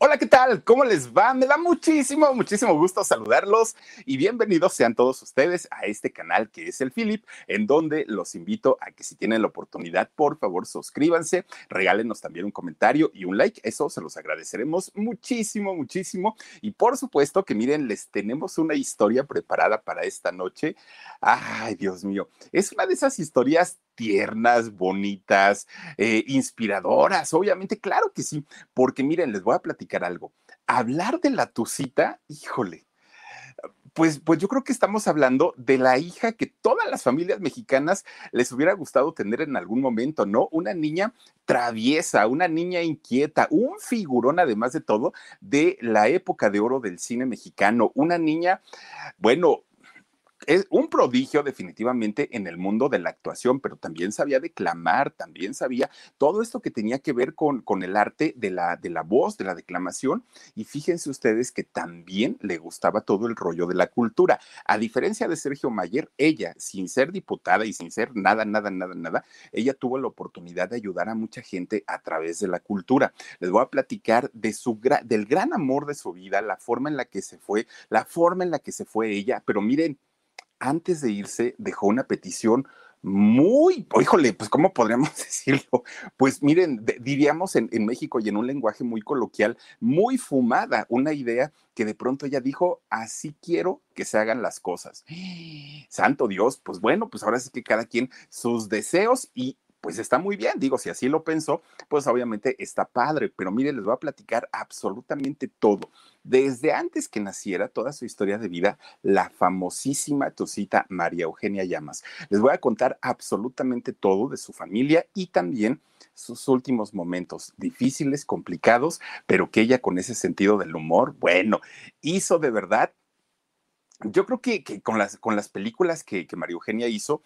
Hola, ¿qué tal? ¿Cómo les va? Me da muchísimo, muchísimo gusto saludarlos y bienvenidos sean todos ustedes a este canal que es el Philip, en donde los invito a que si tienen la oportunidad, por favor, suscríbanse, regálenos también un comentario y un like, eso se los agradeceremos muchísimo, muchísimo. Y por supuesto que miren, les tenemos una historia preparada para esta noche. Ay, Dios mío, es una de esas historias tiernas, bonitas, eh, inspiradoras, obviamente, claro que sí, porque miren, les voy a platicar algo. Hablar de la tucita, híjole, pues, pues yo creo que estamos hablando de la hija que todas las familias mexicanas les hubiera gustado tener en algún momento, ¿no? Una niña traviesa, una niña inquieta, un figurón además de todo de la época de oro del cine mexicano, una niña, bueno, es un prodigio definitivamente en el mundo de la actuación, pero también sabía declamar, también sabía todo esto que tenía que ver con, con el arte de la, de la voz, de la declamación. Y fíjense ustedes que también le gustaba todo el rollo de la cultura. A diferencia de Sergio Mayer, ella, sin ser diputada y sin ser nada, nada, nada, nada, ella tuvo la oportunidad de ayudar a mucha gente a través de la cultura. Les voy a platicar de su, del gran amor de su vida, la forma en la que se fue, la forma en la que se fue ella, pero miren, antes de irse dejó una petición muy, híjole, pues ¿cómo podríamos decirlo? Pues miren, diríamos en, en, México y en un lenguaje muy coloquial, muy fumada, una idea que de pronto ella dijo, así quiero que se hagan las cosas. Santo Dios, pues bueno, pues ahora sí que cada quien sus deseos y pues está muy bien, digo, si así lo pensó, pues obviamente está padre, pero mire, les voy a platicar absolutamente todo. Desde antes que naciera toda su historia de vida, la famosísima Tosita María Eugenia Llamas. Les voy a contar absolutamente todo de su familia y también sus últimos momentos difíciles, complicados, pero que ella con ese sentido del humor, bueno, hizo de verdad yo creo que, con, las, con las películas que María Eugenia hizo,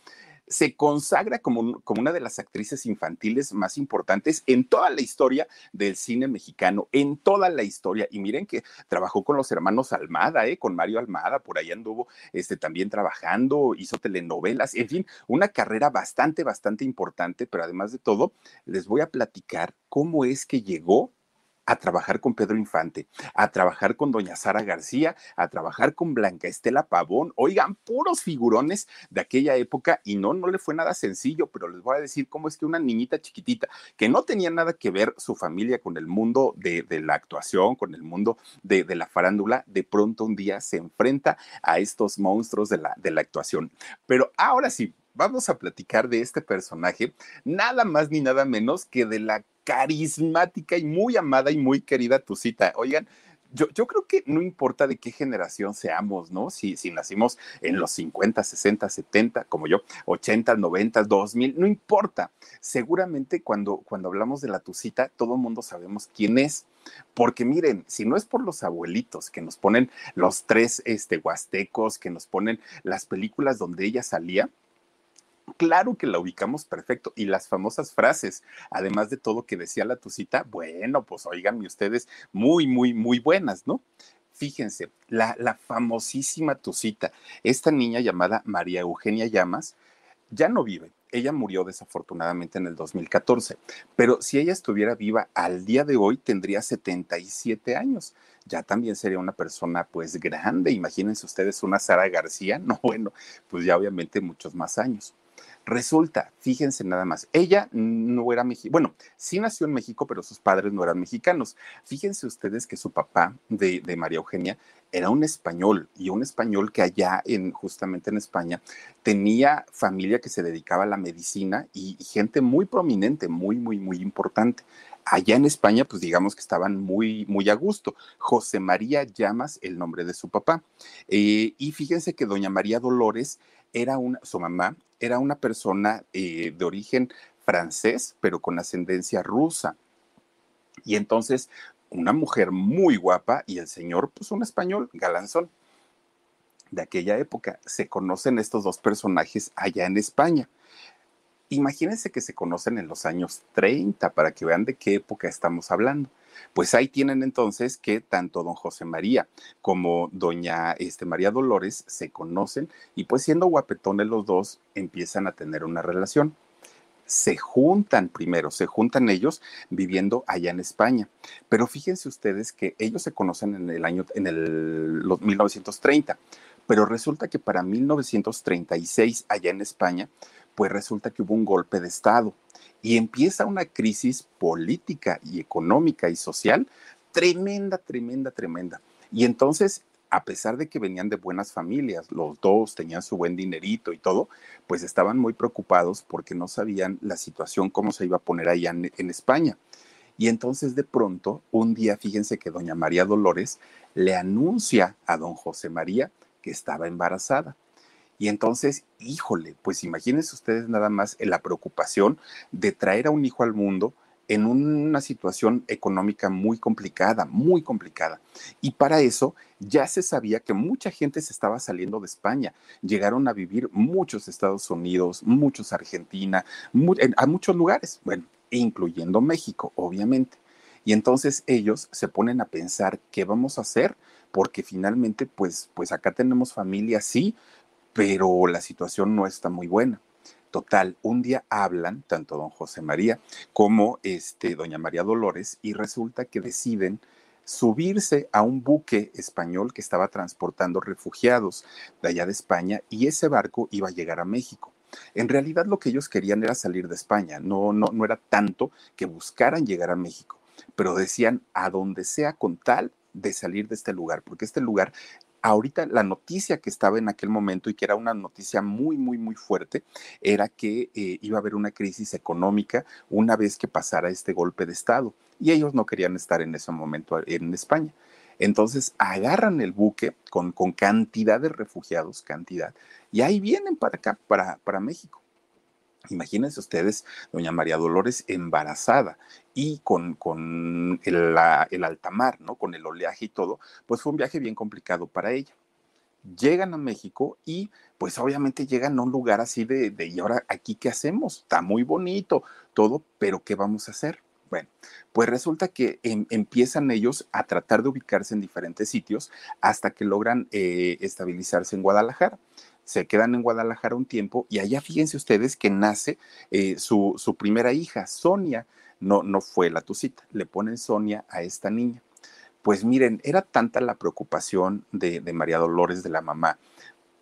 se consagra como, como, una de las actrices infantiles más importantes en toda la historia del cine mexicano, en toda la historia. Y miren que trabajó con los hermanos Almada, ¿eh? con Mario Almada, por ahí anduvo este, también trabajando, hizo telenovelas, en fin, una carrera bastante, bastante importante, pero además de todo, les voy a platicar cómo es que llegó a trabajar con Pedro Infante, a trabajar con Doña Sara García, a trabajar con Blanca Estela Pavón, oigan, puros figurones de aquella época y no, no le fue nada sencillo, pero les voy a decir cómo es que una niñita chiquitita que no tenía nada que ver su familia con el mundo de, la actuación, con el mundo de, de, la farándula, de pronto un día se enfrenta a estos monstruos de la, de la actuación. Pero ahora sí, vamos a platicar de este personaje, nada más ni nada menos que de la carismática y muy amada y muy querida Tucita. Oigan, yo, yo, creo que no importa de qué generación seamos, ¿no? Si, si nacimos en los 50, 60, 70, como yo, 80, 90, 2000, no importa. Seguramente cuando, cuando hablamos de la Tucita, todo el mundo sabemos quién es. Porque miren, si no es por los abuelitos que nos ponen los tres este, huastecos, que nos ponen las películas donde ella salía, Claro que la ubicamos perfecto. Y las famosas frases, además de todo que decía la Tucita, bueno, pues oiganme ustedes, muy, muy, muy buenas, ¿no? Fíjense, la, la famosísima Tucita, esta niña llamada María Eugenia Llamas, ya no vive. Ella murió desafortunadamente en el 2014, pero si ella estuviera viva al día de hoy tendría 77 años. Ya también sería una persona pues grande. Imagínense ustedes una Sara García. No, bueno, pues ya obviamente muchos más años. Resulta, fíjense nada más, ella no era mexicana, bueno, sí nació en México, pero sus padres no eran mexicanos. Fíjense ustedes que su papá de, María Eugenia era un español y un español que allá en justamente en España tenía familia que se dedicaba a la medicina y, y gente muy prominente, muy, muy, muy importante allá en España, pues digamos que estaban muy, muy a gusto. José María Llamas, el nombre de su papá. Eh, y fíjense que doña María Dolores era una, su mamá era una persona eh, de origen francés, pero con ascendencia rusa. Y entonces, una mujer muy guapa y el señor, pues un español galanzón de aquella época. Se conocen estos dos personajes allá en España. Imagínense que se conocen en los años 30 para que vean de qué época estamos hablando. Pues ahí tienen entonces que tanto don José María como doña este, María Dolores se conocen y pues siendo guapetones los dos empiezan a tener una relación. Se juntan primero, se juntan ellos viviendo allá en España. Pero fíjense ustedes que ellos se conocen en el año, en el los 1930. Pero resulta que para 1936 allá en España, pues resulta que hubo un golpe de Estado y empieza una crisis política y económica y social tremenda, tremenda, tremenda. Y entonces, a pesar de que venían de buenas familias, los dos tenían su buen dinerito y todo, pues estaban muy preocupados porque no sabían la situación, cómo se iba a poner allá en, España. Y entonces de pronto, un día, fíjense que doña María Dolores le anuncia a don José María que estaba embarazada. Y entonces, híjole, pues imagínense ustedes nada más la preocupación de traer a un hijo al mundo en una situación económica muy complicada, muy complicada. Y para eso ya se sabía que mucha gente se estaba saliendo de España. Llegaron a vivir muchos Estados Unidos, muchos Argentina, a muchos lugares, bueno, incluyendo México, obviamente. Y entonces ellos se ponen a pensar qué vamos a hacer, porque finalmente, pues, pues acá tenemos familia, sí, pero la situación no está muy buena. Total, un día hablan tanto don José María como este, doña María Dolores y resulta que deciden subirse a un buque español que estaba transportando refugiados de allá de España y ese barco iba a llegar a México. En realidad lo que ellos querían era salir de España, no, no, no era tanto que buscaran llegar a México, pero decían a donde sea con tal de salir de este lugar, porque este lugar ahorita la noticia que estaba en aquel momento y que era una noticia muy, muy, muy fuerte, era que eh, iba a haber una crisis económica una vez que pasara este golpe de Estado. Y ellos no querían estar en ese momento en España. Entonces agarran el buque con, con cantidad de refugiados, cantidad, y ahí vienen para acá, para, para México. Imagínense ustedes, doña María Dolores embarazada y con, con el, el, alta mar, ¿no? Con el oleaje y todo, pues fue un viaje bien complicado para ella. Llegan a México y pues obviamente llegan a un lugar así de, de ¿y ahora aquí qué hacemos? Está muy bonito todo, pero ¿qué vamos a hacer? Bueno, pues resulta que em, empiezan ellos a tratar de ubicarse en diferentes sitios hasta que logran eh, estabilizarse en Guadalajara se quedan en Guadalajara un tiempo y allá fíjense ustedes que nace eh, su, su, primera hija, Sonia, no, no fue la tucita, le ponen Sonia a esta niña. Pues miren, era tanta la preocupación de, de María Dolores, de la mamá,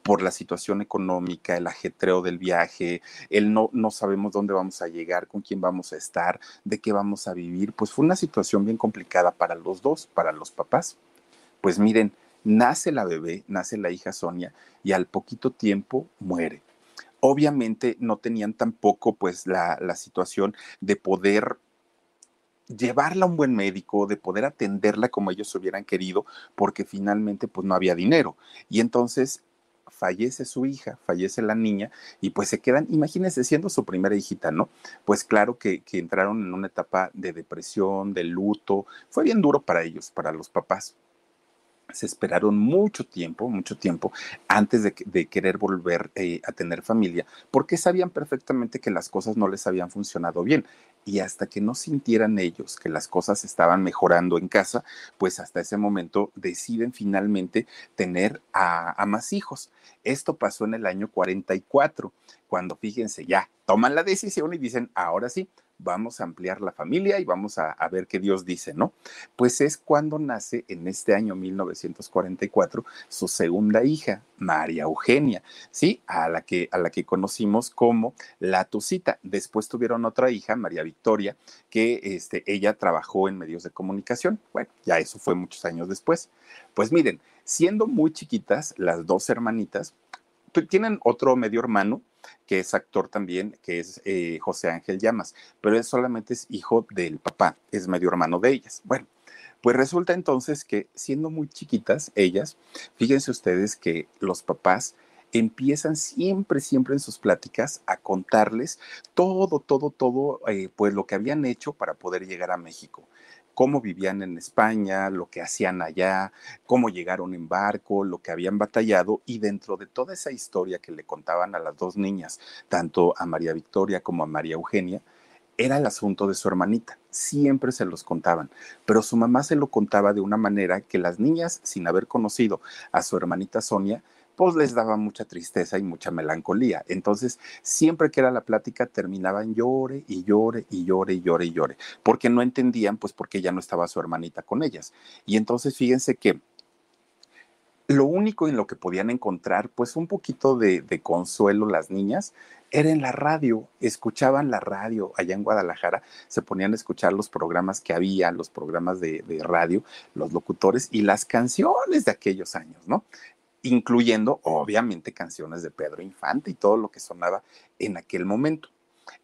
por la situación económica, el ajetreo del viaje, el no, no sabemos dónde vamos a llegar, con quién vamos a estar, de qué vamos a vivir, pues fue una situación bien complicada para los dos, para los papás. Pues miren, Nace la bebé, nace la hija Sonia y al poquito tiempo muere. Obviamente no tenían tampoco pues la, la situación de poder llevarla a un buen médico, de poder atenderla como ellos hubieran querido, porque finalmente pues no había dinero. Y entonces fallece su hija, fallece la niña y pues se quedan, imagínense siendo su primera hijita, ¿no? Pues claro que, que entraron en una etapa de depresión, de luto, fue bien duro para ellos, para los papás se esperaron mucho tiempo, mucho tiempo antes de, querer volver eh, a tener familia, porque sabían perfectamente que las cosas no les habían funcionado bien. Y hasta que no sintieran ellos que las cosas estaban mejorando en casa, pues hasta ese momento deciden finalmente tener a, a más hijos. Esto pasó en el año 44, cuando fíjense, ya toman la decisión y dicen, ahora sí, vamos a ampliar la familia y vamos a, ver qué Dios dice, ¿no? Pues es cuando nace en este año 1944 su segunda hija, María Eugenia, ¿sí? A la que, a la que conocimos como la Tucita. Después tuvieron otra hija, María Victoria, que este, ella trabajó en medios de comunicación. Bueno, ya eso fue muchos años después. Pues miren, siendo muy chiquitas, las dos hermanitas tienen otro medio hermano que es actor también, que es eh, José Ángel Llamas, pero él solamente es hijo del papá, es medio hermano de ellas. Bueno, pues resulta entonces que siendo muy chiquitas ellas, fíjense ustedes que los papás empiezan siempre, siempre en sus pláticas a contarles todo, todo, todo, eh, pues lo que habían hecho para poder llegar a México cómo vivían en España, lo que hacían allá, cómo llegaron en barco, lo que habían batallado y dentro de toda esa historia que le contaban a las dos niñas, tanto a María Victoria como a María Eugenia, era el asunto de su hermanita. Siempre se los contaban, pero su mamá se lo contaba de una manera que las niñas, sin haber conocido a su hermanita Sonia, pues les daba mucha tristeza y mucha melancolía. Entonces, siempre que era la plática, terminaban llore y llore y llore y llore y llore, porque no entendían, pues porque ya no estaba su hermanita con ellas. Y entonces, fíjense que lo único en lo que podían encontrar, pues un poquito de, consuelo las niñas, era en la radio, escuchaban la radio allá en Guadalajara, se ponían a escuchar los programas que había, los programas de, de, radio, los locutores y las canciones de aquellos años, ¿no? Incluyendo obviamente canciones de Pedro Infante y todo lo que sonaba en aquel momento.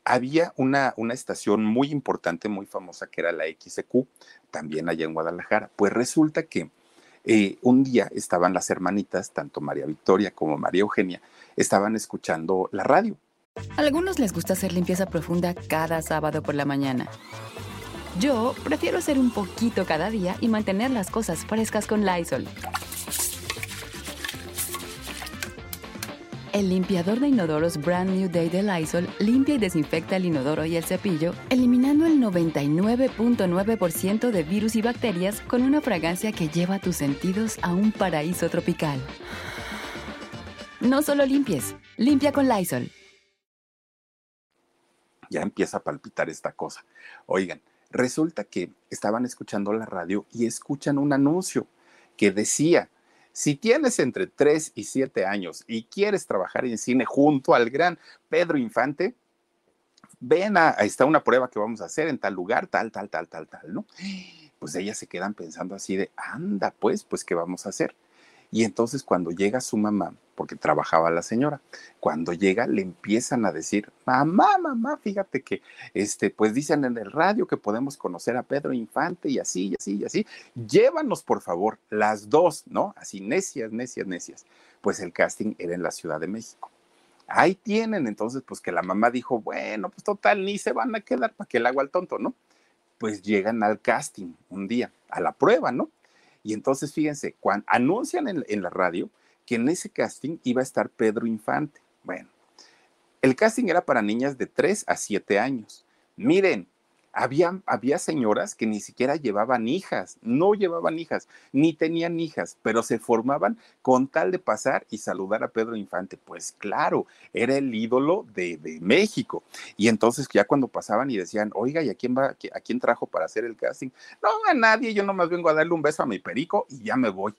Había una, una estación muy importante, muy famosa, que era la XQ, también allá en Guadalajara. Pues resulta que eh, un día estaban las hermanitas, tanto María Victoria como María Eugenia, estaban escuchando la radio. A algunos les gusta hacer limpieza profunda cada sábado por la mañana. Yo prefiero hacer un poquito cada día y mantener las cosas frescas con Lysol. El limpiador de inodoros Brand New Day de Lysol limpia y desinfecta el inodoro y el cepillo, eliminando el 99.9% de virus y bacterias con una fragancia que lleva tus sentidos a un paraíso tropical. No solo limpies, limpia con Lysol. Ya empieza a palpitar esta cosa. Oigan, resulta que estaban escuchando la radio y escuchan un anuncio que decía, si tienes entre 3 y 7 años y quieres trabajar en cine junto al gran Pedro Infante, ven a, está una prueba que vamos a hacer en tal lugar, tal, tal, tal, tal, tal, ¿no? Pues ellas se quedan pensando así de, anda, pues, pues, ¿qué vamos a hacer? Y entonces cuando llega su mamá, porque trabajaba la señora, cuando llega le empiezan a decir, mamá, mamá, fíjate que, este, pues dicen en el radio que podemos conocer a Pedro Infante y así, y así, y así. Llévanos, por favor, las dos, ¿no? Así, necias, necias, necias. Pues el casting era en la Ciudad de México. Ahí tienen, entonces, pues que la mamá dijo, bueno, pues total, ni se van a quedar para que el agua al tonto, ¿no? Pues llegan al casting un día, a la prueba, ¿no? Y entonces, fíjense, cuando anuncian en, la radio que en ese casting iba a estar Pedro Infante. Bueno, el casting era para niñas de 3 a 7 años. Miren, había, había señoras que ni siquiera llevaban hijas, no llevaban hijas, ni tenían hijas, pero se formaban con tal de pasar y saludar a Pedro Infante. Pues claro, era el ídolo de, de México. Y entonces ya cuando pasaban y decían, oiga, ¿y a quién va, a quién trajo para hacer el casting? No, a nadie, yo nomás vengo a darle un beso a mi perico y ya me voy.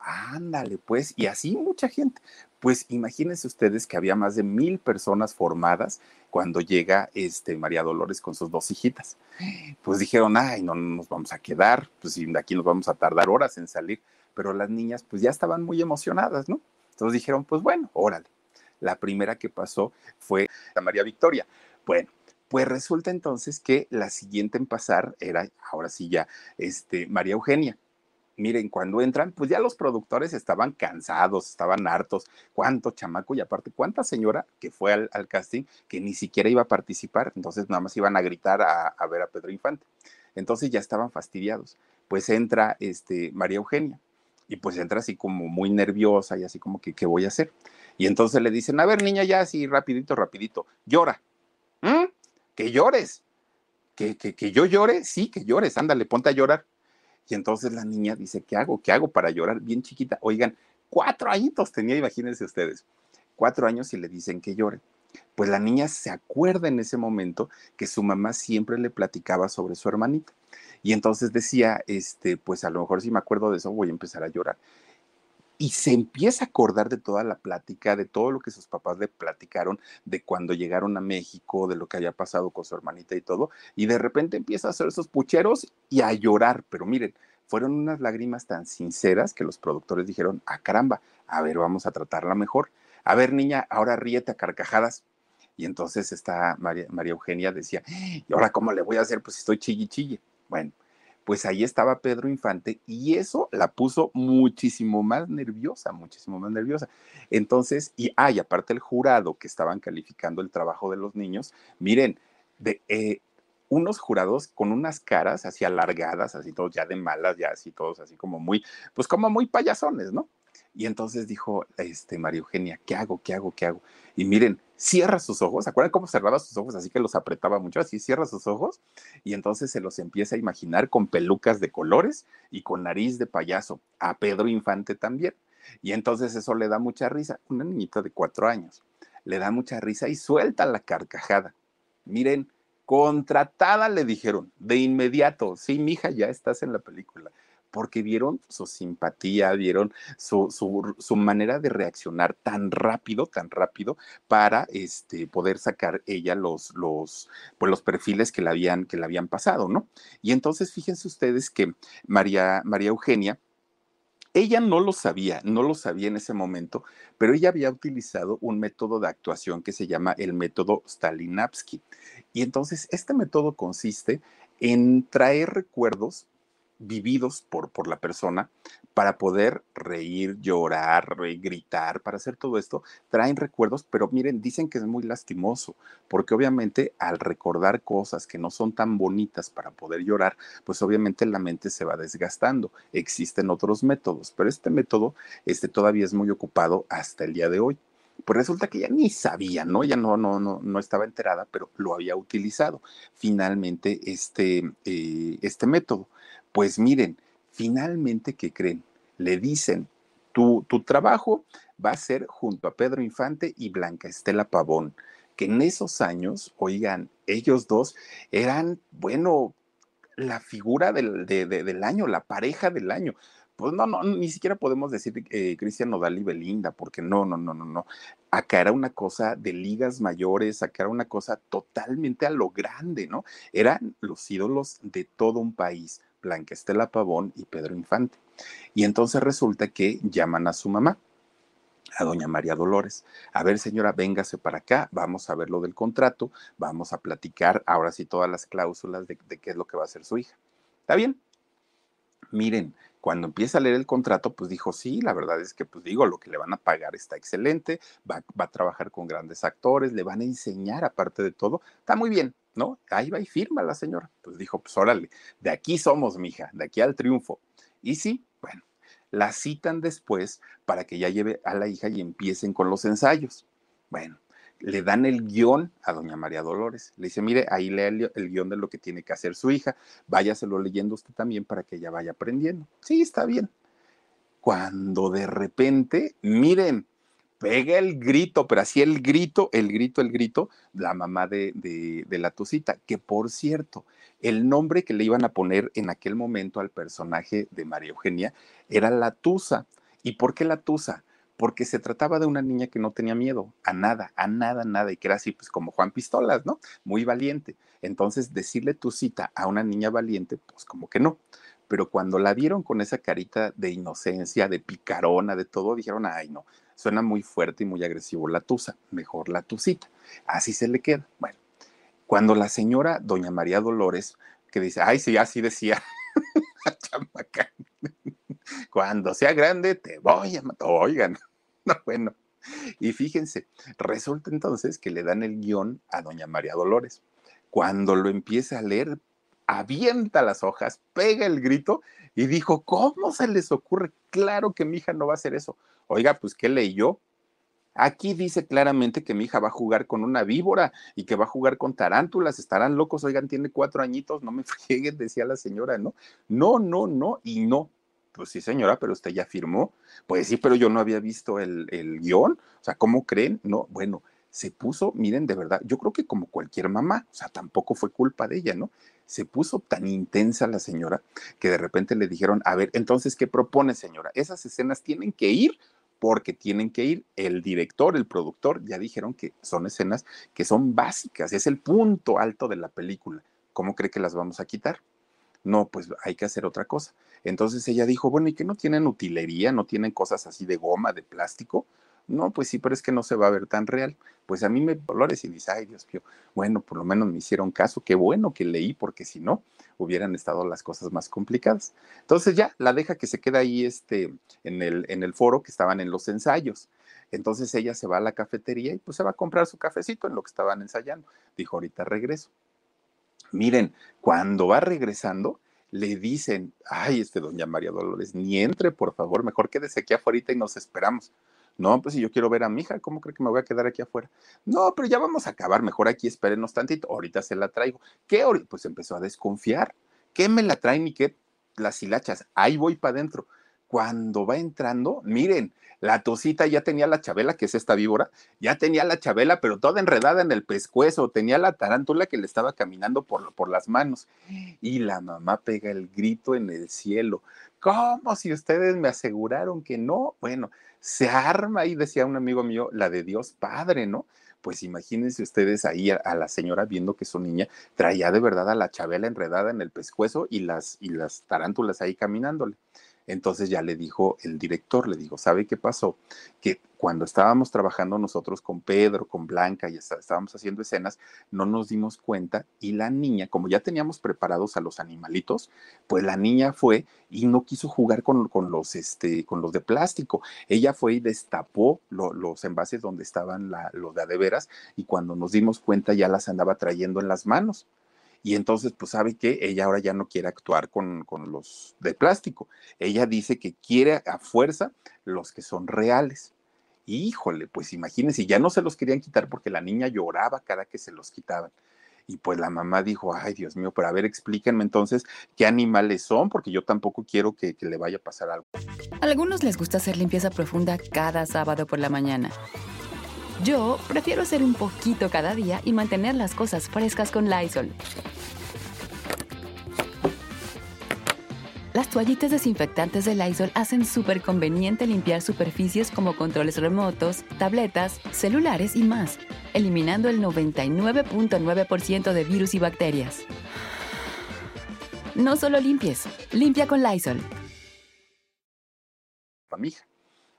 Ándale, pues, y así mucha gente. Pues imagínense ustedes que había más de mil personas formadas cuando llega este María Dolores con sus dos hijitas. Pues dijeron, ay, no, no nos vamos a quedar, pues de aquí nos vamos a tardar horas en salir. Pero las niñas, pues ya estaban muy emocionadas, ¿no? Entonces dijeron, pues bueno, órale. La primera que pasó fue la María Victoria. Bueno, pues resulta entonces que la siguiente en pasar era, ahora sí ya, este, María Eugenia miren, cuando entran, pues ya los productores estaban cansados, estaban hartos. Cuánto chamaco y aparte, cuánta señora que fue al, casting que ni siquiera iba a participar, entonces nada más iban a gritar a, ver a Pedro Infante. Entonces ya estaban fastidiados. Pues entra este, María Eugenia y pues entra así como muy nerviosa y así como que, ¿qué voy a hacer? Y entonces le dicen, a ver, niña, ya así rapidito, rapidito, llora. ¿Mm? Que llores. ¿Que, que, que yo llore, sí, que llores, ándale, ponte a llorar. Y entonces la niña dice, ¿qué hago? ¿Qué hago para llorar? Bien chiquita. Oigan, cuatro añitos tenía, imagínense ustedes. Cuatro años y le dicen que llore. Pues la niña se acuerda en ese momento que su mamá siempre le platicaba sobre su hermanita. Y entonces decía, este, pues a lo mejor si me acuerdo de eso voy a empezar a llorar. Y se empieza a acordar de toda la plática, de todo lo que sus papás le platicaron, de cuando llegaron a México, de lo que había pasado con su hermanita y todo. Y de repente empieza a hacer esos pucheros y a llorar. Pero miren, fueron unas lágrimas tan sinceras que los productores dijeron, ah, caramba, a ver, vamos a tratarla mejor. A ver, niña, ahora ríete a carcajadas. Y entonces está María, María Eugenia decía, ¿y ahora cómo le voy a hacer? Pues estoy chille chille. Bueno, pues ahí estaba Pedro Infante y eso la puso muchísimo más nerviosa, muchísimo más nerviosa. Entonces, y hay aparte el jurado que estaban calificando el trabajo de los niños, miren, de eh, unos jurados con unas caras así alargadas, así todos ya de malas, ya así todos así como muy, pues como muy payasones, ¿no? Y entonces dijo este, María Eugenia, ¿qué hago? ¿Qué hago? ¿Qué hago? Y miren, cierra sus ojos, ¿se acuerdan cómo cerraba sus ojos? Así que los apretaba mucho, así cierra sus ojos y entonces se los empieza a imaginar con pelucas de colores y con nariz de payaso, a Pedro Infante también. Y entonces eso le da mucha risa, una niñita de cuatro años, le da mucha risa y suelta la carcajada. Miren, contratada le dijeron de inmediato, sí, mija, ya estás en la película porque vieron su simpatía, vieron su, su, manera de reaccionar tan rápido, tan rápido, para este, poder sacar ella los, los, pues los perfiles que le, habían, que habían pasado, ¿no? Y entonces fíjense ustedes que María, María Eugenia, ella no lo sabía, no lo sabía en ese momento, pero ella había utilizado un método de actuación que se llama el método Stalinavsky. Y entonces este método consiste en traer recuerdos vividos por, por la persona para poder reír, llorar, gritar, para hacer todo esto, traen recuerdos, pero miren, dicen que es muy lastimoso, porque obviamente al recordar cosas que no son tan bonitas para poder llorar, pues obviamente la mente se va desgastando. Existen otros métodos, pero este método este, todavía es muy ocupado hasta el día de hoy. Pues resulta que ya ni sabía, ¿no? Ya no, no, no, no estaba enterada, pero lo había utilizado finalmente este, eh, este método. Pues miren, finalmente, ¿qué creen? Le dicen, tu, tu trabajo va a ser junto a Pedro Infante y Blanca Estela Pavón, que en esos años, oigan, ellos dos eran, bueno, la figura del, del año, la pareja del año pues no, no, ni siquiera podemos decir eh, Cristian Nodal y Belinda, porque no, no, no, no, no. Acá era una cosa de ligas mayores, acá era una cosa totalmente a lo grande, ¿no? Eran los ídolos de todo un país. Blanca Estela Pavón y Pedro Infante. Y entonces resulta que llaman a su mamá, a doña María Dolores. A ver, señora, véngase para acá, vamos a ver lo del contrato, vamos a platicar ahora sí todas las cláusulas de, qué es lo que va a hacer su hija. ¿Está bien? Miren, cuando empieza a leer el contrato, pues dijo, sí, la verdad es que, pues digo, lo que le van a pagar está excelente, va, va, a trabajar con grandes actores, le van a enseñar aparte de todo, está muy bien, ¿no? Ahí va y firma la señora. Pues dijo, pues órale, de aquí somos, mija, de aquí al triunfo. Y sí, bueno, la citan después para que ya lleve a la hija y empiecen con los ensayos. Bueno, le dan el guion a doña María Dolores. Le dice, mire, ahí el, el, guion de lo que tiene que hacer su hija. Váyaselo leyendo usted también para que ella vaya aprendiendo. Sí, está bien. Cuando de repente, miren, pega el grito, pero así el grito, el grito, el grito, la mamá de, de, la Tucita, que por cierto, el nombre que le iban a poner en aquel momento al personaje de María Eugenia era la Tusa. ¿Y por qué la Tusa? Porque se trataba de una niña que no tenía miedo a nada, a nada, nada, y que era así, pues como Juan Pistolas, ¿no? Muy valiente. Entonces, decirle Tucita a una niña valiente, pues como que no pero cuando la vieron con esa carita de inocencia, de picarona, de todo, dijeron, ay no, suena muy fuerte y muy agresivo la tusa, mejor la tucita. Así se le queda. Bueno, cuando la señora doña María Dolores, que dice, ay sí, así decía, cuando sea grande te voy a matar, oigan, no, bueno. Y fíjense, resulta entonces que le dan el guion a doña María Dolores. Cuando lo empieza a leer, avienta las hojas, pega el grito y dijo, ¿cómo se les ocurre? Claro que mi hija no va a hacer eso. Oiga, pues, ¿qué leyó? Aquí dice claramente que mi hija va a jugar con una víbora y que va a jugar con tarántulas. Estarán locos, oigan, tiene cuatro añitos, no me frieguen, decía la señora, ¿no? No, no, no, y no. Pues sí, señora, pero usted ya firmó. Pues sí, pero yo no había visto el, el guion. O sea, ¿cómo creen? No, bueno, se puso, miren, de verdad, yo creo que como cualquier mamá, o sea, tampoco fue culpa de ella, ¿no? Se puso tan intensa la señora que de repente le dijeron, a ver, entonces, ¿qué propone, señora? Esas escenas tienen que ir porque tienen que ir. El director, el productor, ya dijeron que son escenas que son básicas, es el punto alto de la película. ¿Cómo cree que las vamos a quitar? No, pues hay que hacer otra cosa. Entonces ella dijo, bueno, ¿y que no tienen utilería? ¿No tienen cosas así de goma, de plástico? No, pues sí, pero es que no se va a ver tan real. Pues a mí me dolores y dice, ay Dios mío, bueno, por lo menos me hicieron caso, qué bueno que leí, porque si no, hubieran estado las cosas más complicadas. Entonces ya la deja que se queda ahí este, en, el, en el foro que estaban en los ensayos. Entonces ella se va a la cafetería y pues se va a comprar su cafecito en lo que estaban ensayando. Dijo, ahorita regreso. Miren, cuando va regresando, le dicen, ay, este doña María Dolores, ni entre, por favor, mejor quédese aquí afuera y nos esperamos. No, pues si yo quiero ver a mi hija, ¿cómo cree que me voy a quedar aquí afuera? No, pero ya vamos a acabar, mejor aquí espérenos tantito, ahorita se la traigo. ¿Qué? Pues empezó a desconfiar. ¿Qué me la traen y qué? Las hilachas, ahí voy para adentro. Cuando va entrando, miren, la tosita ya tenía la chabela, que es esta víbora, ya tenía la chabela, pero toda enredada en el pescuezo, tenía la tarántula que le estaba caminando por, por las manos. Y la mamá pega el grito en el cielo. ¿Cómo si ustedes me aseguraron que no? Bueno, se arma ahí, decía un amigo mío, la de Dios Padre, ¿no? Pues imagínense ustedes ahí a, la señora viendo que su niña traía de verdad a la chabela enredada en el pescuezo y las, y las tarántulas ahí caminándole. Entonces ya le dijo el director, le dijo, ¿sabe qué pasó? Que cuando estábamos trabajando nosotros con Pedro, con Blanca y estábamos haciendo escenas, no nos dimos cuenta y la niña, como ya teníamos preparados a los animalitos, pues la niña fue y no quiso jugar con, los, este, con los de plástico. Ella fue y destapó los envases donde estaban los de adeveras y cuando nos dimos cuenta ya las andaba trayendo en las manos y entonces, pues sabe que ella ahora ya no quiere actuar con, con, los de plástico. Ella dice que quiere a fuerza los que son reales. Híjole, pues imagínense, ya no se los querían quitar porque la niña lloraba cada que se los quitaban. Y pues la mamá dijo, ay Dios mío, pero a ver, explíquenme entonces qué animales son, porque yo tampoco quiero que, que le vaya a pasar algo. A algunos les gusta hacer limpieza profunda cada sábado por la mañana. Yo prefiero hacer un poquito cada día y mantener las cosas frescas con Lysol. Las toallitas desinfectantes de Lysol hacen súper conveniente limpiar superficies como controles remotos, tabletas, celulares y más, eliminando el 99.9% de virus y bacterias. No solo limpies, limpia con Lysol.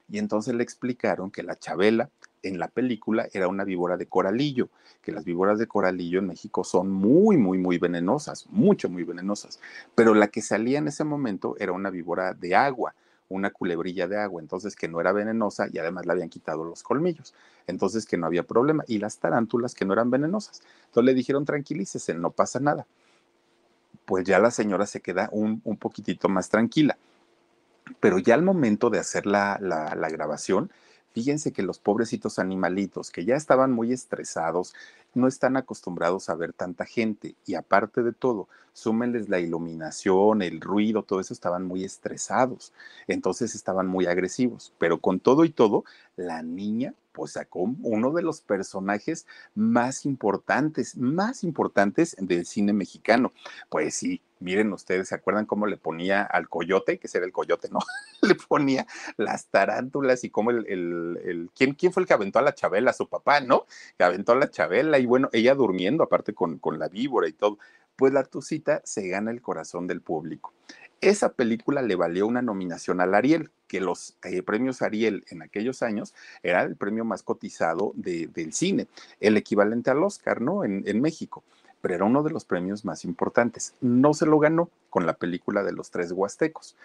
Y entonces le explicaron que la chabela en la película era una víbora de coralillo, que las víboras de coralillo en México son muy, muy, muy venenosas, mucho, muy venenosas. Pero la que salía en ese momento era una víbora de agua, una culebrilla de agua, entonces que no era venenosa y además le habían quitado los colmillos, entonces que no había problema. Y las tarántulas que no eran venenosas. Entonces le dijeron tranquilícese, no pasa nada. Pues ya la señora se queda un, un poquitito más tranquila. Pero ya al momento de hacer la, la, la grabación, Fíjense que los pobrecitos animalitos que ya estaban muy estresados, no están acostumbrados a ver tanta gente y aparte de todo, súmenles la iluminación, el ruido, todo eso estaban muy estresados, entonces estaban muy agresivos, pero con todo y todo, la niña pues sacó uno de los personajes más importantes, más importantes del cine mexicano. Pues sí, miren ustedes, ¿se acuerdan cómo le ponía al coyote? Que era el coyote, ¿no? le ponía las tarántulas y cómo el, el, ¿quién, ¿quién, fue el que aventó a la Chabela? Su papá, ¿no? Que aventó a la Chabela y bueno, ella durmiendo, aparte con, con la víbora y todo. Pues la Tucita se gana el corazón del público. Esa película le valió una nominación al Ariel, que los eh, premios Ariel en aquellos años era el premio más cotizado del cine, el equivalente al Oscar, ¿no? En, en México pero era uno de los premios más importantes. No se lo ganó con la película de los tres huastecos.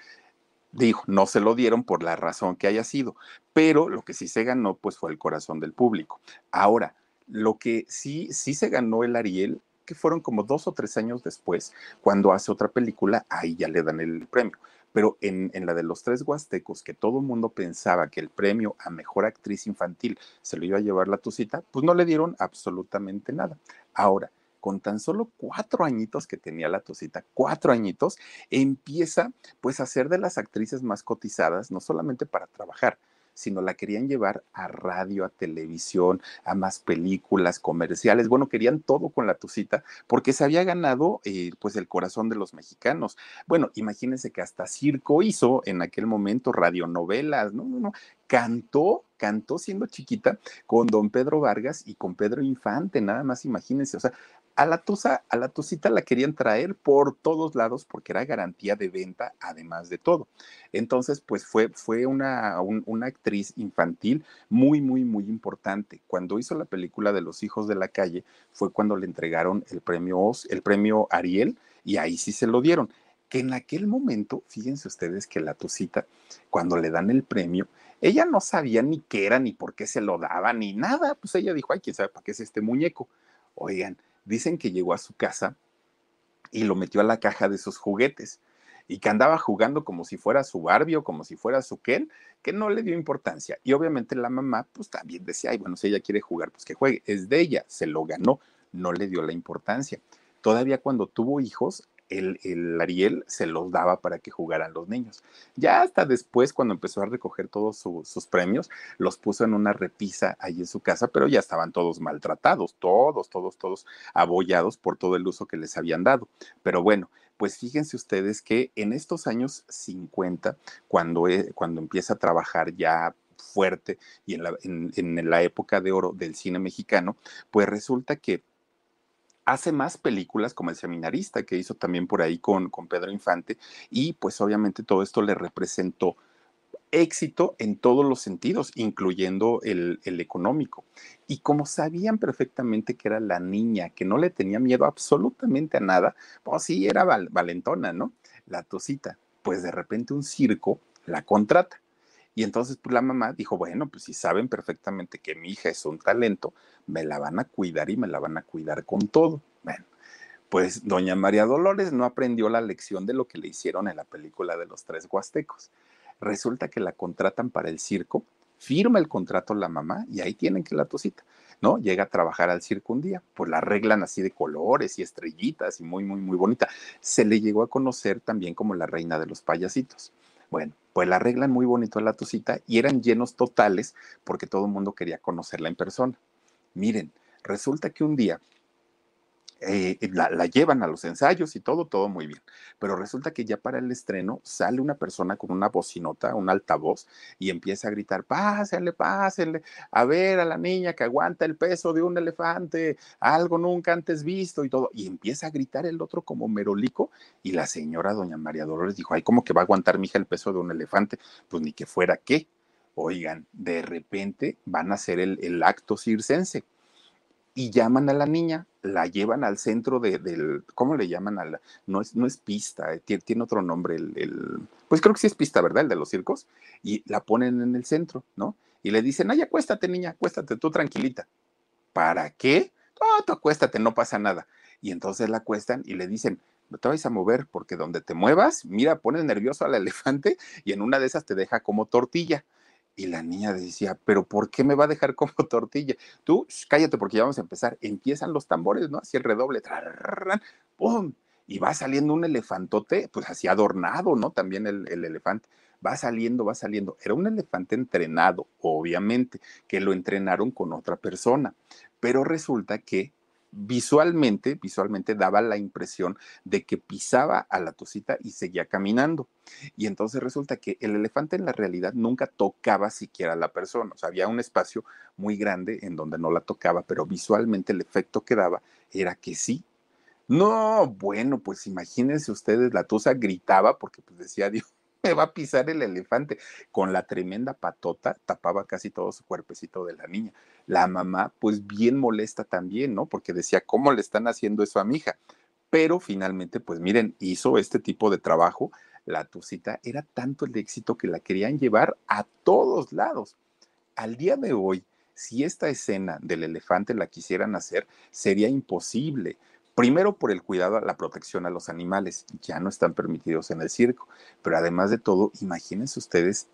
Dijo, no se lo dieron por la razón que haya sido, pero lo que sí se ganó pues fue el corazón del público. Ahora, lo que sí, sí se ganó el Ariel que fueron como dos o tres años después, cuando hace otra película, ahí ya le dan el premio. Pero en, en la de los tres huastecos, que todo el mundo pensaba que el premio a mejor actriz infantil se lo iba a llevar la Tucita, pues no le dieron absolutamente nada. Ahora, con tan solo cuatro añitos que tenía la Tucita, cuatro añitos, empieza pues a ser de las actrices más cotizadas, no solamente para trabajar, sino la querían llevar a radio, a televisión, a más películas, comerciales. Bueno, querían todo con la Tucita porque se había ganado eh, pues el corazón de los mexicanos. Bueno, imagínense que hasta circo hizo en aquel momento radionovelas, no, no, no, cantó, cantó siendo chiquita con don Pedro Vargas y con Pedro Infante, nada más imagínense, o sea, a la tusa, a la tucita la querían traer por todos lados porque era garantía de venta, además de todo. Entonces, pues fue, fue una, una actriz infantil muy, muy, muy importante. Cuando hizo la película de Los Hijos de la Calle, fue cuando le entregaron el premio, el premio Ariel, y ahí sí se lo dieron. Que en aquel momento, fíjense ustedes que la tucita, cuando le dan el premio, ella no sabía ni qué era, ni por qué se lo daba, ni nada. Pues ella dijo, ay, quién sabe para qué es este muñeco. Oigan, Dicen que llegó a su casa y lo metió a la caja de sus juguetes y que andaba jugando como si fuera su Barbie o como si fuera su Ken, que no le dio importancia. Y obviamente la mamá, pues también decía, bueno, si ella quiere jugar, pues que juegue. Es de ella, se lo ganó, no le dio la importancia. Todavía cuando tuvo hijos, el, Ariel se los daba para que jugaran los niños. Ya hasta después, cuando empezó a recoger todos sus premios, los puso en una repisa ahí en su casa, pero ya estaban todos maltratados, todos, todos, todos abollados por todo el uso que les habían dado. Pero bueno, pues fíjense ustedes que en estos años 50, cuando, e, cuando empieza a trabajar ya fuerte y en la, en la época de oro del cine mexicano, pues resulta que hace más películas como El Seminarista, que hizo también por ahí con, con Pedro Infante, y pues obviamente todo esto le representó éxito en todos los sentidos, incluyendo el, el, económico. Y como sabían perfectamente que era la niña, que no le tenía miedo absolutamente a nada, pues sí, era valentona, ¿no? La tosita. Pues de repente un circo la contrata. Y entonces pues, la mamá dijo, bueno, pues si saben perfectamente que mi hija es un talento, me la van a cuidar y me la van a cuidar con todo. Bueno, pues doña María Dolores no aprendió la lección de lo que le hicieron en la película de los tres huastecos. Resulta que la contratan para el circo, firma el contrato la mamá y ahí tienen que la tosita, ¿no? Llega a trabajar al circo un día, pues la arreglan así de colores y estrellitas y muy, muy, muy bonita. Se le llegó a conocer también como la reina de los payasitos. Bueno, pues la arreglan muy bonito la Tucita y eran llenos totales porque todo el mundo quería conocerla en persona. Miren, resulta que un día eh, la, llevan a los ensayos y todo, todo muy bien. Pero resulta que ya para el estreno sale una persona con una bocinota, un altavoz, y empieza a gritar, pásenle, pásenle, a ver a la niña que aguanta el peso de un elefante, algo nunca antes visto y todo. Y empieza a gritar el otro como merolico, y la señora doña María Dolores dijo, ay, ¿cómo que va a aguantar mi hija el peso de un elefante? Pues ni que fuera qué. Oigan, de repente van a hacer el, el acto circense y llaman a la niña, la llevan al centro de, del, ¿cómo le llaman? A no, es, no es pista, eh, tiene, otro nombre, el, pues creo que sí es pista, ¿verdad? El de los circos, y la ponen en el centro, ¿no? Y le dicen, ay, acuéstate, niña, acuéstate, tú tranquilita. ¿Para qué? Oh, tú acuéstate, no pasa nada. Y entonces la acuestan y le dicen, no te vayas a mover porque donde te muevas, mira, pones nervioso al elefante y en una de esas te deja como tortilla. Y la niña decía, pero ¿por qué me va a dejar como tortilla? Tú, cállate porque ya vamos a empezar. Empiezan los tambores, ¿no? Así el redoble, ¡pum! Y va saliendo un elefantote, pues así adornado, ¿no? También el, el elefante. Va saliendo, va saliendo. Era un elefante entrenado, obviamente, que lo entrenaron con otra persona. Pero resulta que visualmente, visualmente daba la impresión de que pisaba a la tosita y seguía caminando. Y entonces resulta que el elefante en la realidad nunca tocaba siquiera a la persona. O sea, había un espacio muy grande en donde no la tocaba, pero visualmente el efecto que daba era que sí. No, bueno, pues imagínense ustedes, la tusa gritaba porque pues decía, Dios, me va a pisar el elefante. Con la tremenda patota tapaba casi todo su cuerpecito de la niña. La mamá, pues bien molesta también, ¿no? Porque decía, ¿cómo le están haciendo eso a mi hija? Pero finalmente, pues miren, hizo este tipo de trabajo. La Tucita era tanto el éxito que la querían llevar a todos lados. Al día de hoy, si esta escena del elefante la quisieran hacer, sería imposible Primero por el cuidado la protección a los animales, ya no están permitidos en el circo, pero además de todo, imagínense ustedes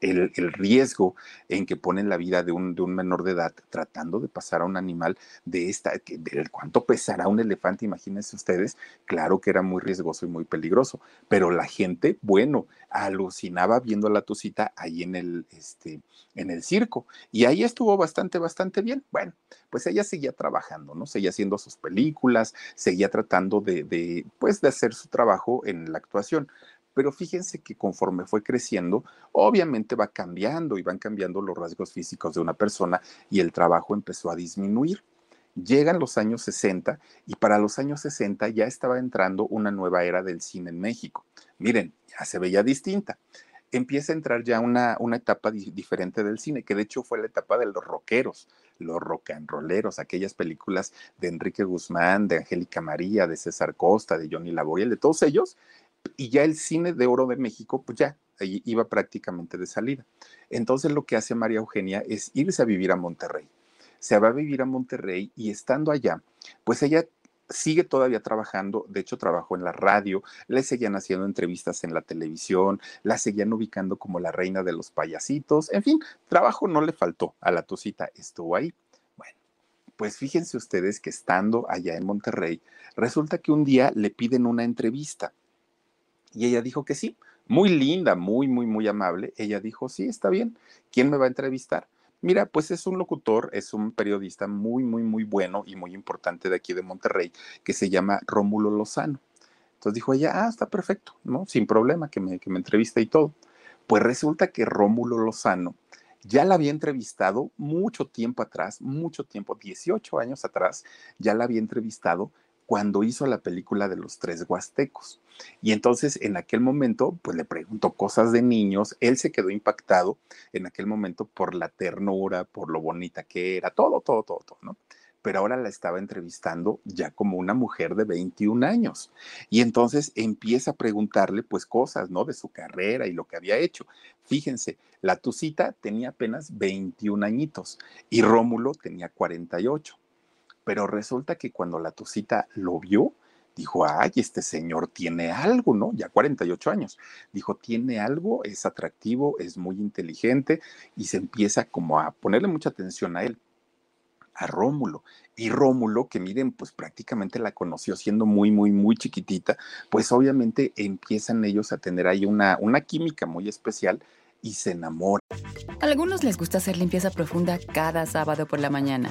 el, riesgo en que ponen la vida de un, de un, menor de edad tratando de pasar a un animal de esta, del cuánto pesará un elefante, imagínense ustedes, claro que era muy riesgoso y muy peligroso, pero la gente, bueno, alucinaba viendo a la tucita ahí en el, este, en el circo y ahí estuvo bastante, bastante bien. Bueno, pues ella seguía trabajando, ¿no? Seguía haciendo sus películas, seguía tratando de, de pues, de hacer su trabajo en la actuación pero fíjense que conforme fue creciendo, obviamente va cambiando y van cambiando los rasgos físicos de una persona y el trabajo empezó a disminuir. Llegan los años 60 y para los años 60 ya estaba entrando una nueva era del cine en México. Miren, ya se veía distinta. Empieza a entrar ya una, una etapa diferente del cine, que de hecho fue la etapa de los rockeros, los rock and rolleros, aquellas películas de Enrique Guzmán, de Angélica María, de César Costa, de Johnny Laboriel, de todos ellos, y ya el cine de oro de México, pues ya ahí iba prácticamente de salida. Entonces lo que hace María Eugenia es irse a vivir a Monterrey. Se va a vivir a Monterrey y estando allá, pues ella sigue todavía trabajando, de hecho trabajó en la radio, le seguían haciendo entrevistas en la televisión, la seguían ubicando como la reina de los payasitos, en fin, trabajo no le faltó a la Tosita, estuvo ahí. Bueno, pues fíjense ustedes que estando allá en Monterrey, resulta que un día le piden una entrevista y ella dijo que sí, muy linda, muy, muy, muy amable. Ella dijo, sí, está bien. ¿Quién me va a entrevistar? Mira, pues es un locutor, es un periodista muy, muy, muy bueno y muy importante de aquí de Monterrey, que se llama Rómulo Lozano. Entonces dijo ella, ah, está perfecto, ¿no? Sin problema, que me, que me entrevista y todo. Pues resulta que Rómulo Lozano ya la había entrevistado mucho tiempo atrás, mucho tiempo, 18 años atrás, ya la había entrevistado cuando hizo la película de los tres huastecos. Y entonces en aquel momento, pues le preguntó cosas de niños, él se quedó impactado en aquel momento por la ternura, por lo bonita que era, todo, todo, todo, todo, ¿no? Pero ahora la estaba entrevistando ya como una mujer de 21 años. Y entonces empieza a preguntarle pues cosas, ¿no? De su carrera y lo que había hecho. Fíjense, la Tucita tenía apenas 21 añitos y Rómulo tenía 48 pero resulta que cuando la Tucita lo vio, dijo, ay, este señor tiene algo, ¿no? Ya 48 años. Dijo, tiene algo, es atractivo, es muy inteligente y se empieza como a ponerle mucha atención a él, a Rómulo. Y Rómulo, que miren, pues prácticamente la conoció siendo muy, muy, muy chiquitita, pues obviamente empiezan ellos a tener ahí una, una química muy especial y se enamoran. A algunos les gusta hacer limpieza profunda cada sábado por la mañana.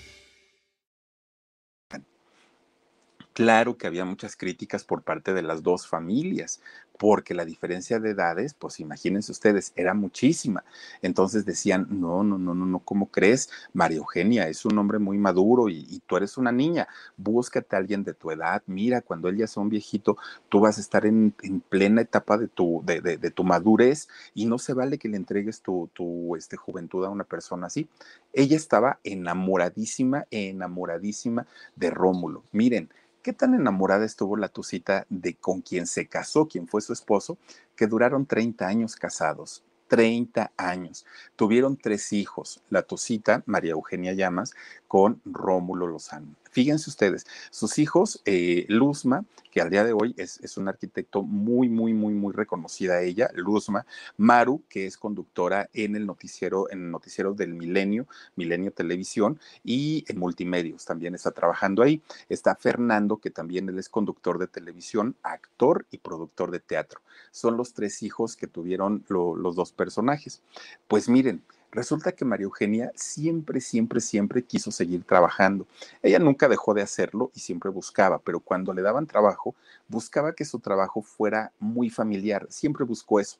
Claro que había muchas críticas por parte de las dos familias, porque la diferencia de edades, pues imagínense ustedes, era muchísima. Entonces decían, no, no, no, no, no, ¿cómo crees? María Eugenia es un hombre muy maduro y, tú eres una niña, búscate a alguien de tu edad, mira, cuando él ya sea un viejito, tú vas a estar en, plena etapa de tu, de, de, tu madurez y no se vale que le entregues tu, tu este, juventud a una persona así. Ella estaba enamoradísima, enamoradísima de Rómulo. Miren, ¿Qué tan enamorada estuvo la Tucita de con quien se casó, quien fue su esposo, que duraron 30 años casados? 30 años. Tuvieron tres hijos, la Tucita, María Eugenia Llamas, con Rómulo Lozano. Fíjense ustedes, sus hijos, eh, Luzma, que al día de hoy es, un arquitecto muy, muy, muy, muy reconocida ella, Luzma, Maru, que es conductora en el noticiero, en el noticiero del Milenio, Milenio Televisión, y en Multimedios también está trabajando ahí. Está Fernando, que también él es conductor de televisión, actor y productor de teatro. Son los tres hijos que tuvieron los dos personajes. Pues miren, Resulta que María Eugenia siempre, siempre, siempre quiso seguir trabajando. Ella nunca dejó de hacerlo y siempre buscaba, pero cuando le daban trabajo, buscaba que su trabajo fuera muy familiar, siempre buscó eso.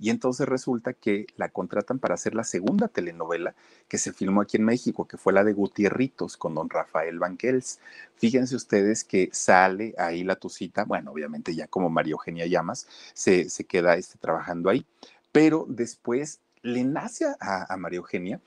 Y entonces resulta que la contratan para hacer la segunda telenovela que se filmó aquí en México, que fue la de Gutierritos con don Rafael Banquels. Fíjense ustedes que sale ahí la Tucita, bueno, obviamente ya como María Eugenia Llamas, se, se queda este, trabajando ahí, pero después le nace a, María Eugenia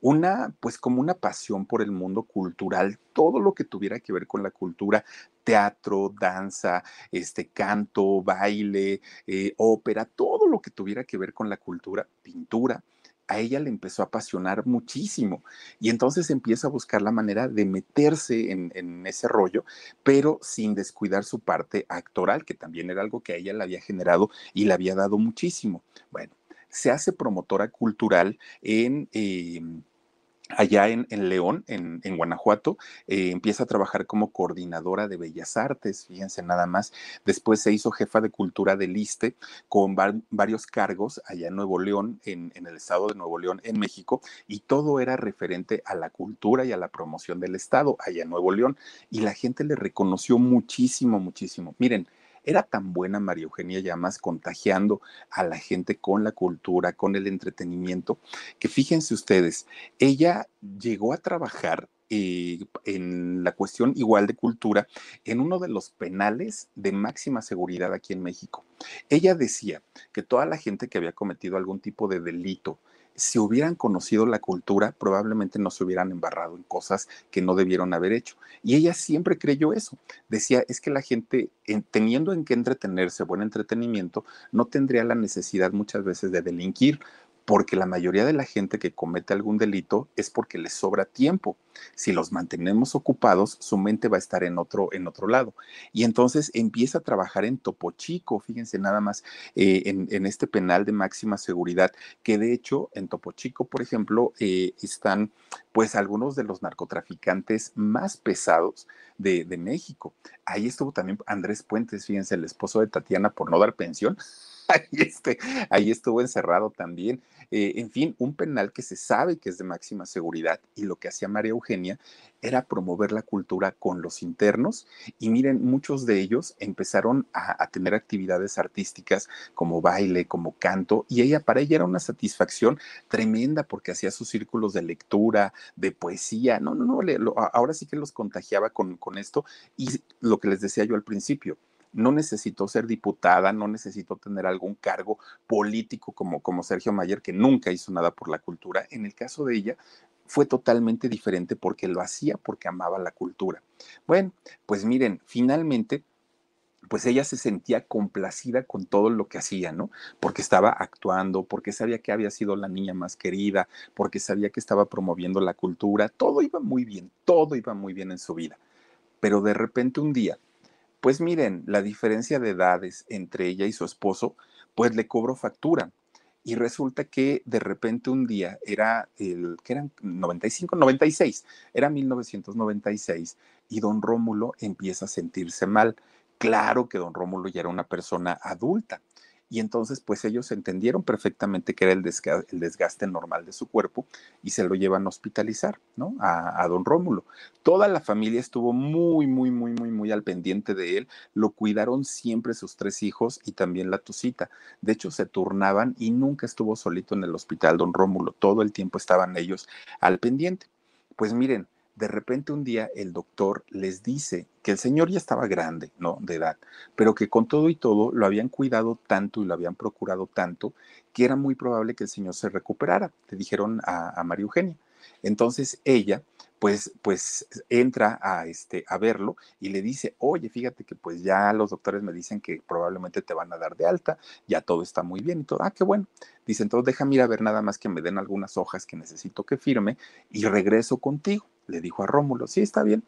una, pues como una pasión por el mundo cultural, todo lo que tuviera que ver con la cultura, teatro, danza, este, canto, baile, eh, ópera, todo lo que tuviera que ver con la cultura, pintura, a ella le empezó a apasionar muchísimo y entonces empieza a buscar la manera de meterse en, en, ese rollo, pero sin descuidar su parte actoral, que también era algo que a ella le había generado y le había dado muchísimo. Bueno, se hace promotora cultural en... Eh, allá en, León, en, en Guanajuato, eh, empieza a trabajar como coordinadora de Bellas Artes, fíjense nada más. Después se hizo jefa de cultura del ISTE con varios cargos allá en Nuevo León, en, en, el estado de Nuevo León, en México, y todo era referente a la cultura y a la promoción del estado allá en Nuevo León. Y la gente le reconoció muchísimo, muchísimo. Miren, era tan buena María Eugenia Llamas contagiando a la gente con la cultura, con el entretenimiento, que fíjense ustedes, ella llegó a trabajar eh, en la cuestión igual de cultura en uno de los penales de máxima seguridad aquí en México. Ella decía que toda la gente que había cometido algún tipo de delito, si hubieran conocido la cultura, probablemente no se hubieran embarrado en cosas que no debieron haber hecho. Y ella siempre creyó eso. Decía, es que la gente, teniendo en qué entretenerse, buen entretenimiento, no tendría la necesidad muchas veces de delinquir porque la mayoría de la gente que comete algún delito es porque les sobra tiempo. Si los mantenemos ocupados, su mente va a estar en otro, en otro lado. Y entonces empieza a trabajar en Topo Chico, fíjense nada más, eh, en, este penal de máxima seguridad, que de hecho en Topo Chico, por ejemplo, eh, están pues algunos de los narcotraficantes más pesados de, de México. Ahí estuvo también Andrés Puentes, fíjense, el esposo de Tatiana por no dar pensión ahí, este, ahí estuvo encerrado también. Eh, en fin, un penal que se sabe que es de máxima seguridad y lo que hacía María Eugenia era promover la cultura con los internos y miren, muchos de ellos empezaron a, tener actividades artísticas como baile, como canto y ella para ella era una satisfacción tremenda porque hacía sus círculos de lectura, de poesía, no, no, no, ahora sí que los contagiaba con, con esto y lo que les decía yo al principio, no necesitó ser diputada, no necesitó tener algún cargo político como, como Sergio Mayer, que nunca hizo nada por la cultura. En el caso de ella, fue totalmente diferente porque lo hacía porque amaba la cultura. Bueno, pues miren, finalmente pues ella se sentía complacida con todo lo que hacía, ¿no? Porque estaba actuando, porque sabía que había sido la niña más querida, porque sabía que estaba promoviendo la cultura, todo iba muy bien, todo iba muy bien en su vida. Pero de repente un día pues miren, la diferencia de edades entre ella y su esposo, pues le cobró factura. Y resulta que de repente un día era el, que eran 95, 96, era 1996, y don Rómulo empieza a sentirse mal. Claro que don Rómulo ya era una persona adulta, y entonces pues ellos entendieron perfectamente que era el desgaste, el desgaste normal de su cuerpo y se lo llevan a hospitalizar, ¿no? A, a, don Rómulo. Toda la familia estuvo muy, muy, muy, muy, muy al pendiente de él. Lo cuidaron siempre sus tres hijos y también la Tucita. De hecho, se turnaban y nunca estuvo solito en el hospital don Rómulo. Todo el tiempo estaban ellos al pendiente. Pues miren, de repente un día el doctor les dice que el señor ya estaba grande, ¿no? De edad, pero que con todo y todo lo habían cuidado tanto y lo habían procurado tanto que era muy probable que el señor se recuperara, le dijeron a, a María Eugenia. Entonces ella, pues, pues entra a, este, a verlo y le dice, oye, fíjate que pues ya los doctores me dicen que probablemente te van a dar de alta, ya todo está muy bien y todo, ah, qué bueno. Dice, entonces déjame ir a ver nada más que me den algunas hojas que necesito que firme y regreso contigo le dijo a Rómulo, sí, está bien.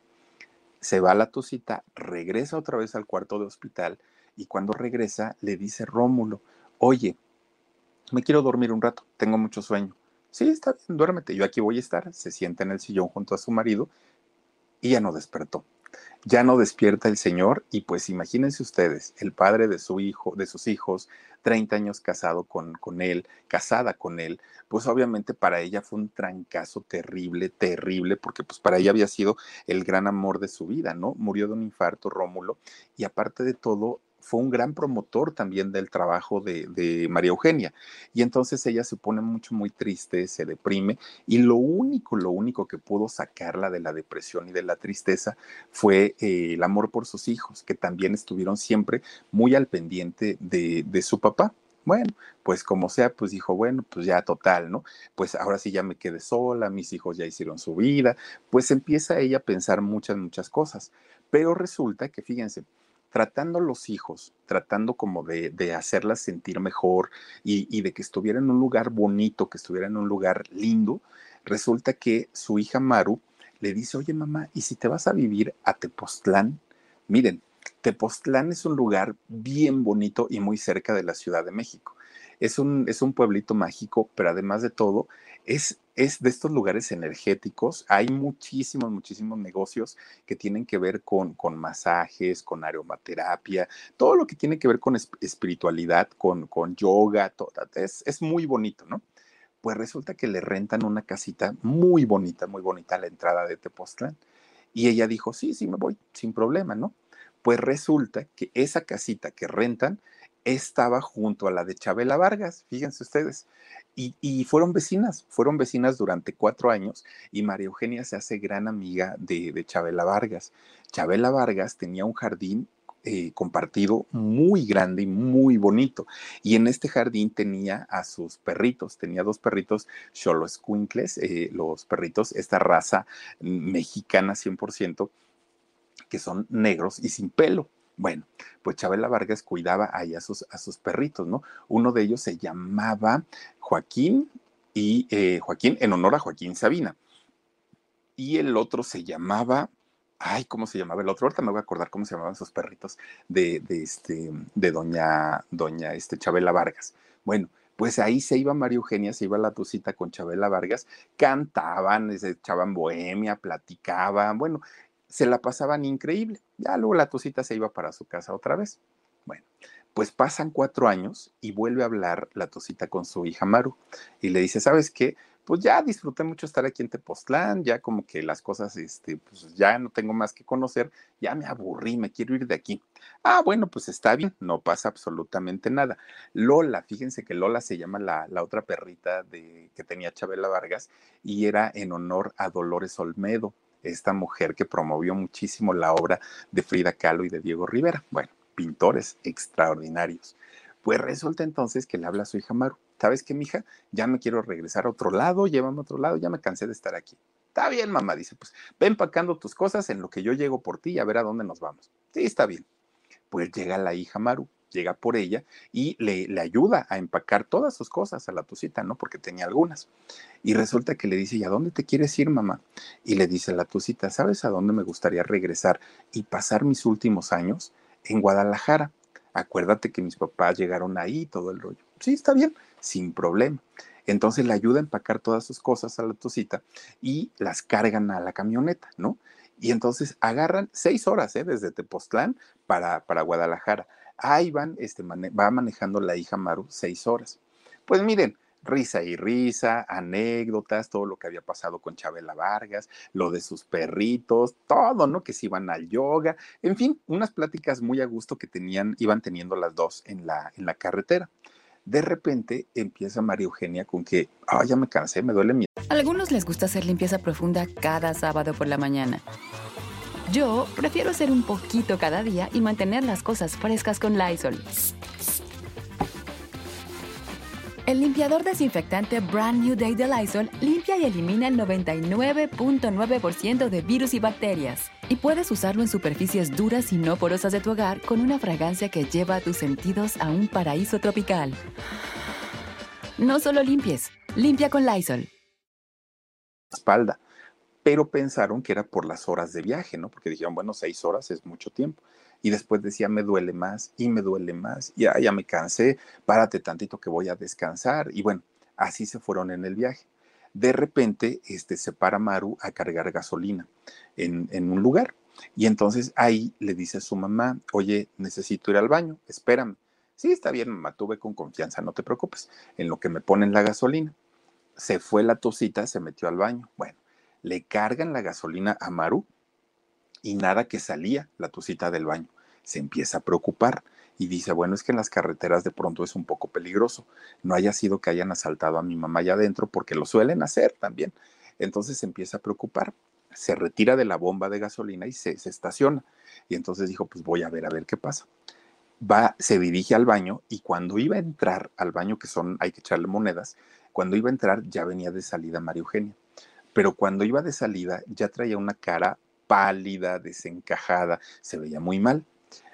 Se va a la Tucita, regresa otra vez al cuarto de hospital y cuando regresa le dice Rómulo, oye, me quiero dormir un rato, tengo mucho sueño. Sí, está bien, duérmete, yo aquí voy a estar. Se sienta en el sillón junto a su marido y ya no despertó ya no despierta el Señor y pues imagínense ustedes, el padre de su hijo, de sus hijos, 30 años casado con, con él, casada con él, pues obviamente para ella fue un trancazo terrible, terrible, porque pues para ella había sido el gran amor de su vida, ¿no? Murió de un infarto Rómulo y aparte de todo, fue un gran promotor también del trabajo de, María Eugenia. Y entonces ella se pone mucho, muy triste, se deprime y lo único, lo único que pudo sacarla de la depresión y de la tristeza fue eh, el amor por sus hijos, que también estuvieron siempre muy al pendiente de, de su papá Bueno, pues como sea, pues dijo, bueno, pues ya total, ¿no? Pues ahora sí ya me quedé sola, mis hijos ya hicieron su vida, pues empieza ella a pensar muchas, muchas cosas. Pero resulta que, fíjense, tratando los hijos, tratando como de, de hacerlas sentir mejor y, y, de que estuviera en un lugar bonito, que estuviera en un lugar lindo, resulta que su hija Maru le dice, oye mamá, ¿y si te vas a vivir a Tepoztlán? Miren, Tepoztlán es un lugar bien bonito y muy cerca de la Ciudad de México. Es un, es un pueblito mágico, pero además de todo, es, es de estos lugares energéticos. Hay muchísimos, muchísimos negocios que tienen que ver con, con masajes, con aromaterapia, todo lo que tiene que ver con espiritualidad, con, con yoga, todo, es, es muy bonito, ¿no? Pues resulta que le rentan una casita muy bonita, muy bonita a la entrada de Tepoztlán. Y ella dijo, sí, sí, me voy, sin problema, ¿no? Pues resulta que esa casita que rentan estaba junto a la de Chabela Vargas, fíjense ustedes. Y, fueron vecinas, fueron vecinas durante cuatro años y María Eugenia se hace gran amiga de, de Chabela Vargas. Chabela Vargas tenía un jardín eh, compartido muy grande y muy bonito. Y en este jardín tenía a sus perritos, tenía dos perritos Cholos eh, los perritos, esta raza mexicana 100%, que son negros y sin pelo. Bueno, pues Chabela Vargas cuidaba ahí a sus, a sus perritos, ¿no? Uno de ellos se llamaba Joaquín y eh, Joaquín en honor a Joaquín Sabina. Y el otro se llamaba, ay, ¿cómo se llamaba el otro? Ahorita me voy a acordar cómo se llamaban sus perritos de, de este, de doña, doña este, Chabela Vargas. Bueno, pues ahí se iba María Eugenia, se iba la tucita con Chabela Vargas, cantaban, se echaban bohemia, platicaban, bueno, se la pasaban increíble. Ya luego la Tucita se iba para su casa otra vez. Bueno, pues pasan cuatro años y vuelve a hablar la Tucita con su hija Maru y le dice, ¿sabes qué? Pues ya disfruté mucho estar aquí en Tepoztlán, ya como que las cosas, este, pues ya no tengo más que conocer, ya me aburrí, me quiero ir de aquí. Ah, bueno, pues está bien, no pasa absolutamente nada. Lola, fíjense que Lola se llama la, la otra perrita de, que tenía Chabela Vargas y era en honor a Dolores Olmedo esta mujer que promovió muchísimo la obra de Frida Kahlo y de Diego Rivera. Bueno, pintores extraordinarios. Pues resulta entonces que le habla a su hija Maru. ¿Sabes qué, mija? Ya me quiero regresar a otro lado, llévame a otro lado, ya me cansé de estar aquí. Está bien, mamá, dice, pues ven empacando tus cosas en lo que yo llego por ti y a ver a dónde nos vamos. Sí, está bien. Pues llega la hija Maru llega por ella y le, le, ayuda a empacar todas sus cosas a la tucita, ¿no? Porque tenía algunas. Y resulta que le dice, ¿y a dónde te quieres ir, mamá? Y le dice la tucita, ¿sabes a dónde me gustaría regresar y pasar mis últimos años? En Guadalajara. Acuérdate que mis papás llegaron ahí, todo el rollo. Sí, está bien, sin problema. Entonces le ayuda a empacar todas sus cosas a la tucita y las cargan a la camioneta, ¿no? Y entonces agarran seis horas ¿eh? desde Tepoztlán para, para Guadalajara Ahí van, este, va manejando la hija Maru seis horas. Pues miren, risa y risa, anécdotas, todo lo que había pasado con Chabela Vargas, lo de sus perritos, todo, ¿no? Que se iban al yoga, en fin, unas pláticas muy a gusto que tenían, iban teniendo las dos en la, en la carretera. De repente empieza María Eugenia con que, ah, ya me cansé, me duele mi. A algunos les gusta hacer limpieza profunda cada sábado por la mañana. Yo prefiero hacer un poquito cada día y mantener las cosas frescas con Lysol. El limpiador desinfectante Brand New Day de Lysol limpia y elimina el 99.9% de virus y bacterias. Y puedes usarlo en superficies duras y no porosas de tu hogar con una fragancia que lleva a tus sentidos a un paraíso tropical. No solo limpies, limpia con Lysol. Espalda pero pensaron que era por las horas de viaje, ¿no? Porque dijeron, bueno, seis horas es mucho tiempo. Y después decía, me duele más y me duele más, ya, ya me cansé, párate tantito que voy a descansar. Y bueno, así se fueron en el viaje. De repente, este, se para Maru a cargar gasolina en, en un lugar. Y entonces ahí le dice a su mamá, oye, necesito ir al baño, espérame. Sí, está bien, mamá, tuve con confianza, no te preocupes, en lo que me ponen la gasolina. Se fue la tosita, se metió al baño. Bueno, le cargan la gasolina a Maru y nada que salía la tucita del baño. Se empieza a preocupar y dice, bueno, es que en las carreteras de pronto es un poco peligroso. No haya sido que hayan asaltado a mi mamá allá adentro porque lo suelen hacer también. Entonces se empieza a preocupar. Se retira de la bomba de gasolina y se, estaciona. Y entonces dijo, pues voy a ver a ver qué pasa. va, se dirige al baño y cuando iba a entrar al baño, que son, hay que echarle monedas, cuando iba a entrar ya venía de salida María Eugenia. Pero cuando iba de salida ya traía una cara pálida, desencajada, se veía muy mal.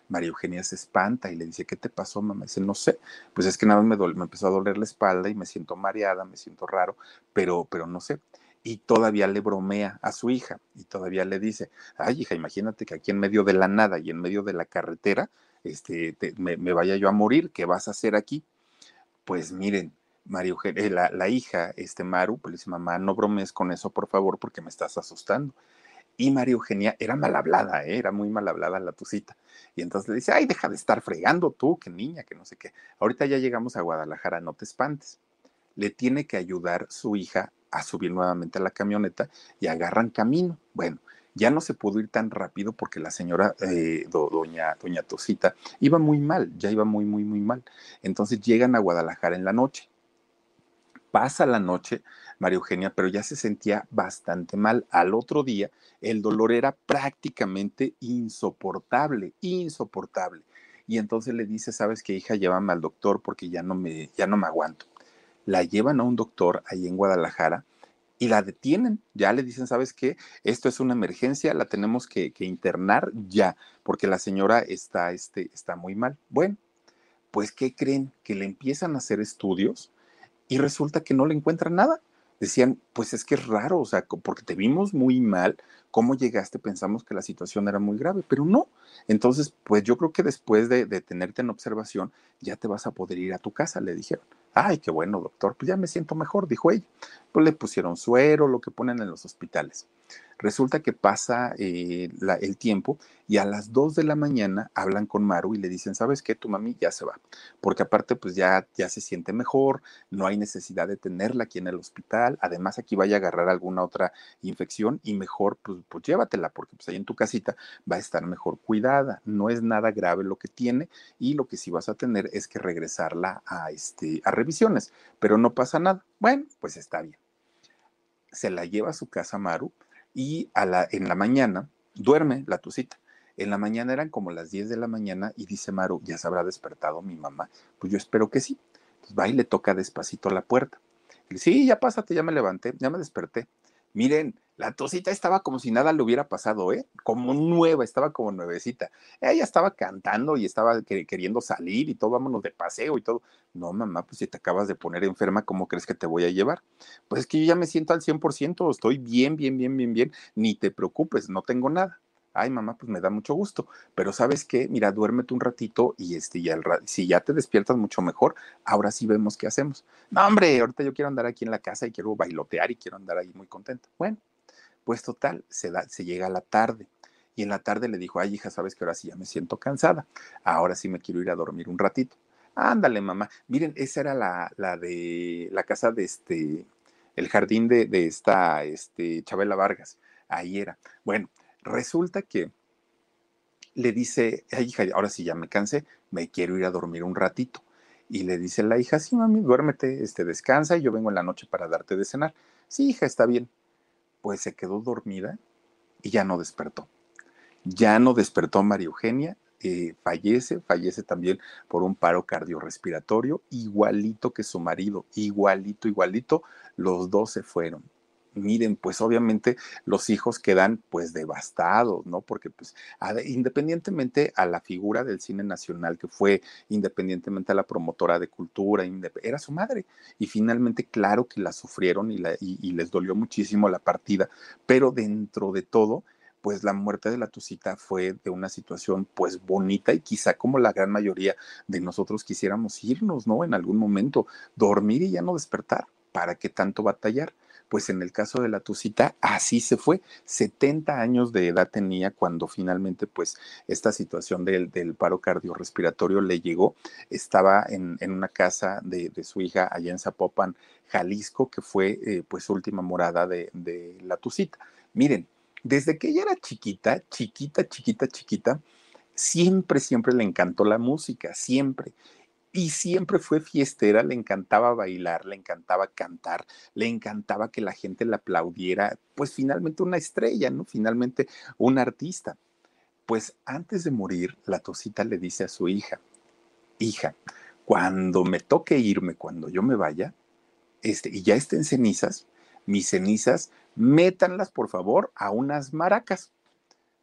María Eugenia se espanta y le dice, ¿qué te pasó, mamá? Dice, no sé, pues es que nada más me, me empezó a doler la espalda y me siento mareada, me siento raro, pero, pero no sé. Y todavía le bromea a su hija y todavía le dice, ay hija, imagínate que aquí en medio de la nada y en medio de la carretera, este, me, vaya yo a morir, ¿qué vas a hacer aquí? Pues miren, María Eugenia, la, la, hija, este Maru, pues le dice, mamá, no bromes con eso, por favor, porque me estás asustando. Y María Eugenia era mal hablada, ¿eh? era muy mal hablada la tucita. Y entonces le dice, ay, deja de estar fregando tú, qué niña, que no sé qué. Ahorita ya llegamos a Guadalajara, no te espantes. Le tiene que ayudar su hija a subir nuevamente a la camioneta y agarran camino. Bueno, ya no se pudo ir tan rápido porque la señora eh, doña, doña Tosita iba muy mal, ya iba muy, muy, muy mal. Entonces llegan a Guadalajara en la noche. Pasa la noche, María Eugenia, pero ya se sentía bastante mal. Al otro día, el dolor era prácticamente insoportable, insoportable. Y entonces le dice, ¿sabes qué, hija? Llévame al doctor porque ya no me, ya no me aguanto. La llevan a un doctor ahí en Guadalajara y la detienen. Ya le dicen, ¿sabes qué? Esto es una emergencia, la tenemos que, internar ya, porque la señora está, este, está muy mal. Bueno, pues, ¿qué creen? Que le empiezan a hacer estudios y resulta que no le encuentran nada. Decían, pues es que es raro, o sea, porque te vimos muy mal, ¿cómo llegaste? Pensamos que la situación era muy grave, pero no. Entonces, pues yo creo que después de, de tenerte en observación, ya te vas a poder ir a tu casa, le dijeron. Ay, qué bueno, doctor, pues ya me siento mejor, dijo ella. Pues le pusieron suero, lo que ponen en los hospitales. Resulta que pasa eh, el tiempo y a las 2 de la mañana hablan con Maru y le dicen, ¿sabes qué? Tu mami ya se va, porque aparte pues ya, ya se siente mejor, no hay necesidad de tenerla aquí en el hospital, además aquí vaya a agarrar alguna otra infección y mejor pues, pues llévatela, porque pues ahí en tu casita va a estar mejor cuidada, no es nada grave lo que tiene y lo que sí vas a tener es que regresarla a, este, a revisiones, pero no pasa nada. Bueno, pues está bien. Se la lleva a su casa Maru y a la, en la mañana duerme la tucita. En la mañana eran como las 10 de la mañana y dice Maru, ¿ya se habrá despertado mi mamá? Pues yo espero que sí. Entonces va y le toca despacito la puerta. Sí, ya pásate, ya me levanté, ya me desperté. Miren, la tosita estaba como si nada le hubiera pasado, ¿eh? Como nueva, estaba como nuevecita. Ella estaba cantando y estaba queriendo salir y todo, vámonos de paseo y todo. No, mamá, pues si te acabas de poner enferma, ¿cómo crees que te voy a llevar? Pues es que yo ya me siento al 100%, estoy bien, bien, bien, bien, bien. Ni te preocupes, no tengo nada ay mamá, pues me da mucho gusto, pero sabes qué, mira, duérmete un ratito y este, ya el, si ya te despiertas mucho mejor, ahora sí vemos qué hacemos. No, hombre, ahorita yo quiero andar aquí en la casa y quiero bailotear y quiero andar ahí muy contento. Bueno, pues total, se, da, se llega a la tarde. Y en la tarde le dijo, ay hija, sabes que ahora sí ya me siento cansada, ahora sí me quiero ir a dormir un ratito. Ándale, mamá. Miren, esa era la, la de la casa de este, el jardín de, de esta, este, Chabela Vargas. Ahí era. Bueno, resulta que le dice, ay hija, ahora sí ya me cansé, me quiero ir a dormir un ratito. Y le dice la hija, sí, mami, duérmete, este, descansa y yo vengo en la noche para darte de cenar. Sí, hija, está bien pues se quedó dormida y ya no despertó. Ya no despertó María Eugenia, eh, fallece, fallece también por un paro cardiorrespiratorio, igualito que su marido, igualito, igualito, los dos se fueron miren, pues obviamente los hijos quedan pues devastados, ¿no? Porque pues independientemente a la figura del cine nacional que fue, independientemente a la promotora de cultura, era su madre. Y finalmente, claro que la sufrieron y, y les dolió muchísimo la partida, pero dentro de todo, pues la muerte de la Tucita fue de una situación pues bonita y quizá como la gran mayoría de nosotros quisiéramos irnos, ¿no? En algún momento, dormir y ya no despertar. ¿Para qué tanto batallar? Pues en el caso de la Tucita, así se fue. 70 años de edad tenía cuando finalmente, pues, esta situación del, paro cardiorrespiratorio le llegó. Estaba en, una casa de, su hija allá en Zapopan, Jalisco, que fue, eh, pues, última morada de, de la Tucita. Miren, desde que ella era chiquita, chiquita, chiquita, chiquita, siempre, siempre le encantó la música, siempre y siempre fue fiestera, le encantaba bailar, le encantaba cantar, le encantaba que la gente la aplaudiera, pues finalmente una estrella, ¿no? Finalmente un artista. Pues antes de morir, la Tosita le dice a su hija, hija, cuando me toque irme, cuando yo me vaya, este, y ya estén cenizas, mis cenizas, métanlas por favor a unas maracas.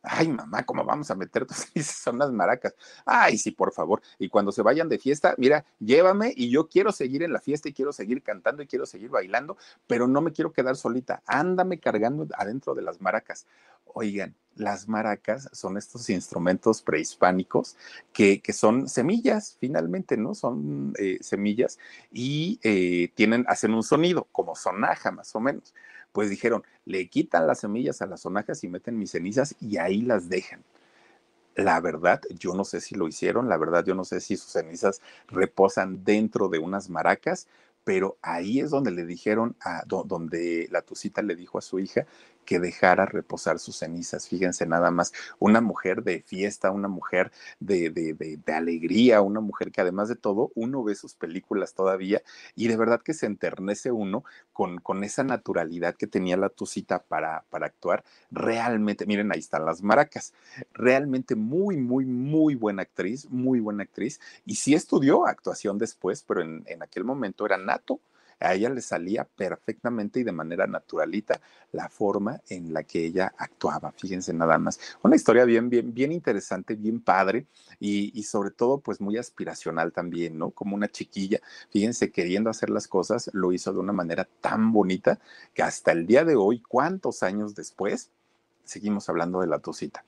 Ay, mamá, ¿cómo vamos a meter tus son las maracas? Ay, sí, por favor. Y cuando se vayan de fiesta, mira, llévame y yo quiero seguir en la fiesta y quiero seguir cantando y quiero seguir bailando, pero no me quiero quedar solita. Ándame cargando adentro de las maracas. Oigan, las maracas son estos instrumentos prehispánicos que, que son semillas, finalmente, ¿no? Son eh, semillas y eh, tienen, hacen un sonido, como sonaja más o menos. Pues dijeron, le quitan las semillas a las sonajas y meten mis cenizas y ahí las dejan. La verdad, yo no sé si lo hicieron, la verdad, yo no sé si sus cenizas reposan dentro de unas maracas, pero ahí es donde le dijeron, a, donde la Tucita le dijo a su hija que dejara reposar sus cenizas. Fíjense nada más, una mujer de fiesta, una mujer de, de, de, de, alegría, una mujer que además de todo, uno ve sus películas todavía y de verdad que se enternece uno con, con esa naturalidad que tenía la Tucita para, para actuar. Realmente, miren, ahí están las maracas. Realmente muy, muy, muy buena actriz, muy buena actriz. Y sí estudió actuación después, pero en, en aquel momento era nato a ella le salía perfectamente y de manera naturalita la forma en la que ella actuaba. Fíjense nada más. Una historia bien, bien, bien interesante, bien padre y, y sobre todo pues muy aspiracional también, ¿no? Como una chiquilla, fíjense, queriendo hacer las cosas, lo hizo de una manera tan bonita que hasta el día de hoy, ¿cuántos años después? Seguimos hablando de la tosita.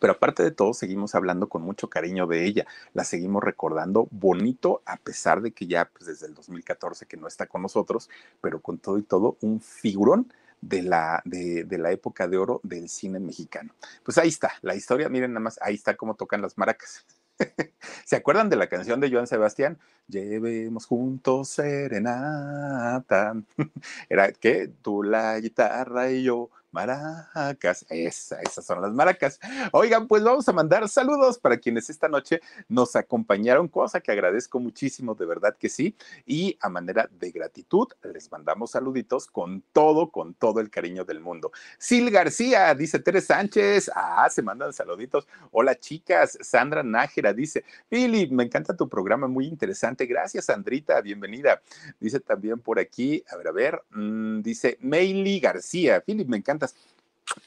Pero aparte de todo, seguimos hablando con mucho cariño de ella, la seguimos recordando bonito, a pesar de que ya pues, desde el 2014 que no está con nosotros, pero con todo y todo, un figurón de la, de, de, la época de oro del cine mexicano. Pues ahí está, la historia, miren nada más, ahí está cómo tocan las maracas. ¿Se acuerdan de la canción de Joan Sebastián? Llevemos juntos serenata. Era que tú la guitarra y yo maracas. Esa, esas son las maracas. Oigan, pues vamos a mandar saludos para quienes esta noche nos acompañaron, cosa que agradezco muchísimo, de verdad que sí. Y a manera de gratitud, les mandamos saluditos con todo, con todo el cariño del mundo. Sil García, dice Teres Sánchez. Ah, se mandan saluditos. Hola, chicas. Sandra Nájera dice, Philip, me encanta tu programa, muy interesante. Gracias, Sandrita, bienvenida. Dice también por aquí, a ver, a ver, mmm, dice Meili García. Philip, me encanta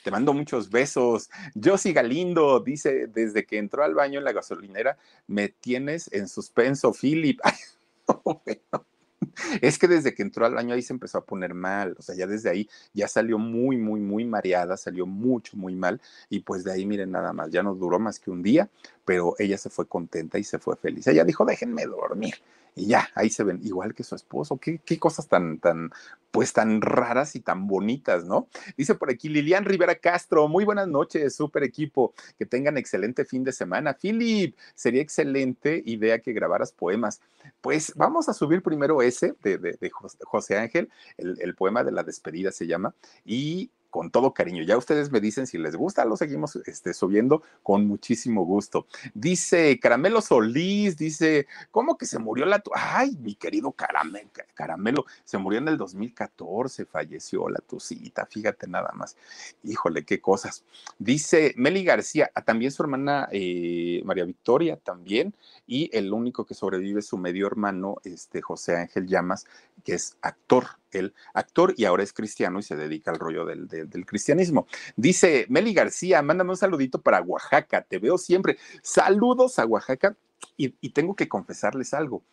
te mando muchos besos. Josie Galindo dice, desde que entró al baño en la gasolinera, me tienes en suspenso, Philip. Es que desde que entró al baño ahí se empezó a poner mal, o sea, ya desde ahí ya salió muy, muy, muy mareada, salió mucho, muy mal, y pues de ahí miren nada más, ya no duró más que un día, pero ella se fue contenta y se fue feliz. Ella dijo, déjenme dormir. Y ya, ahí se ven, igual que su esposo. Qué, qué cosas tan, tan, pues tan raras y tan bonitas, ¿no? Dice por aquí Lilian Rivera Castro, muy buenas noches, súper equipo, que tengan excelente fin de semana. Philip, sería excelente idea que grabaras poemas. Pues vamos a subir primero ese de, de, de José Ángel, el, el poema de la despedida se llama, y con todo cariño. Ya ustedes me dicen si les gusta, lo seguimos este, subiendo con muchísimo gusto. Dice Caramelo Solís, dice, ¿cómo que se murió la... Ay, mi querido Caramelo, se murió en el 2014, falleció la tucita, fíjate nada más. Híjole, qué cosas. Dice Meli García, ah, también su hermana eh, María Victoria, también, y el único que sobrevive es su medio hermano, este José Ángel Llamas, que es actor, el actor y ahora es cristiano y se dedica al rollo del, del, cristianismo. Dice Meli García, mándame un saludito para Oaxaca, te veo siempre. Saludos a Oaxaca y tengo que confesarles algo.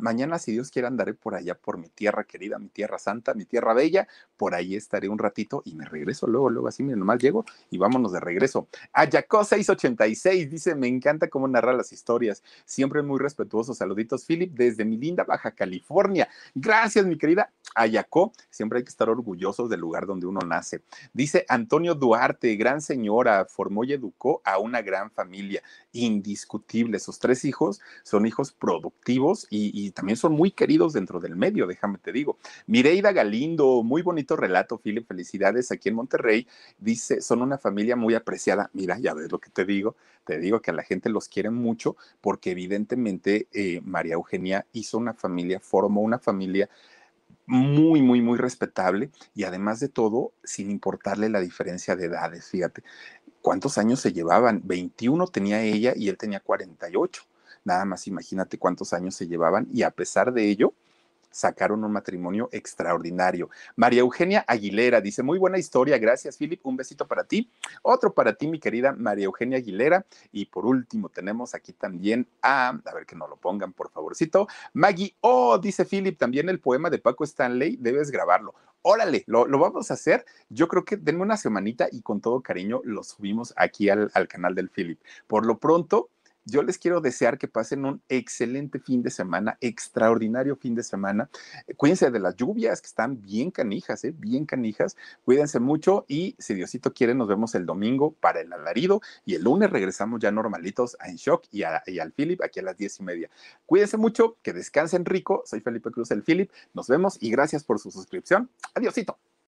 Mañana, si Dios quiere, andaré por allá, por mi tierra querida, mi tierra santa, mi tierra bella. Por ahí estaré un ratito y me regreso luego, luego así, mira, nomás llego y vámonos de regreso. Ayacó 686 dice: Me encanta cómo narra las historias. Siempre muy respetuoso. Saluditos, Philip, desde mi linda Baja California. Gracias, mi querida Ayacó. Siempre hay que estar orgullosos del lugar donde uno nace. Dice Antonio Duarte, gran señora, formó y educó a una gran familia. Indiscutible. Sus tres hijos son hijos productivos y, también son muy queridos dentro del medio, déjame te digo. Mireida Galindo, muy bonito relato, Philip, felicidades aquí en Monterrey. Dice, son una familia muy apreciada. Mira, ya ves lo que te digo. Te digo que a la gente los quiere mucho porque evidentemente eh, María Eugenia hizo una familia, formó una familia muy, muy, muy respetable y además de todo, sin importarle la diferencia de edades, fíjate. ¿Cuántos años se llevaban? 21 tenía ella y él tenía 48 Nada más imagínate cuántos años se llevaban y a pesar de ello, sacaron un matrimonio extraordinario. María Eugenia Aguilera dice, muy buena historia, gracias Philip, un besito para ti. Otro para ti, mi querida María Eugenia Aguilera. Y por último tenemos aquí también a, a ver que no lo pongan, por favorcito, Maggie, oh, dice Philip, también el poema de Paco Stanley, debes grabarlo. Órale, lo, lo, vamos a hacer. Yo creo que denme una semanita y con todo cariño lo subimos aquí al, al canal del Philip. Por lo pronto, yo les quiero desear que pasen un excelente fin de semana, extraordinario fin de semana. Cuídense de las lluvias que están bien canijas, ¿eh? bien canijas. Cuídense mucho y si Diosito quiere, nos vemos el domingo para el alarido y el lunes regresamos ya normalitos a En Shock y, al Philip aquí a las diez y media. Cuídense mucho, que descansen rico. Soy Felipe Cruz, el Philip. Nos vemos y gracias por su suscripción. Adiósito.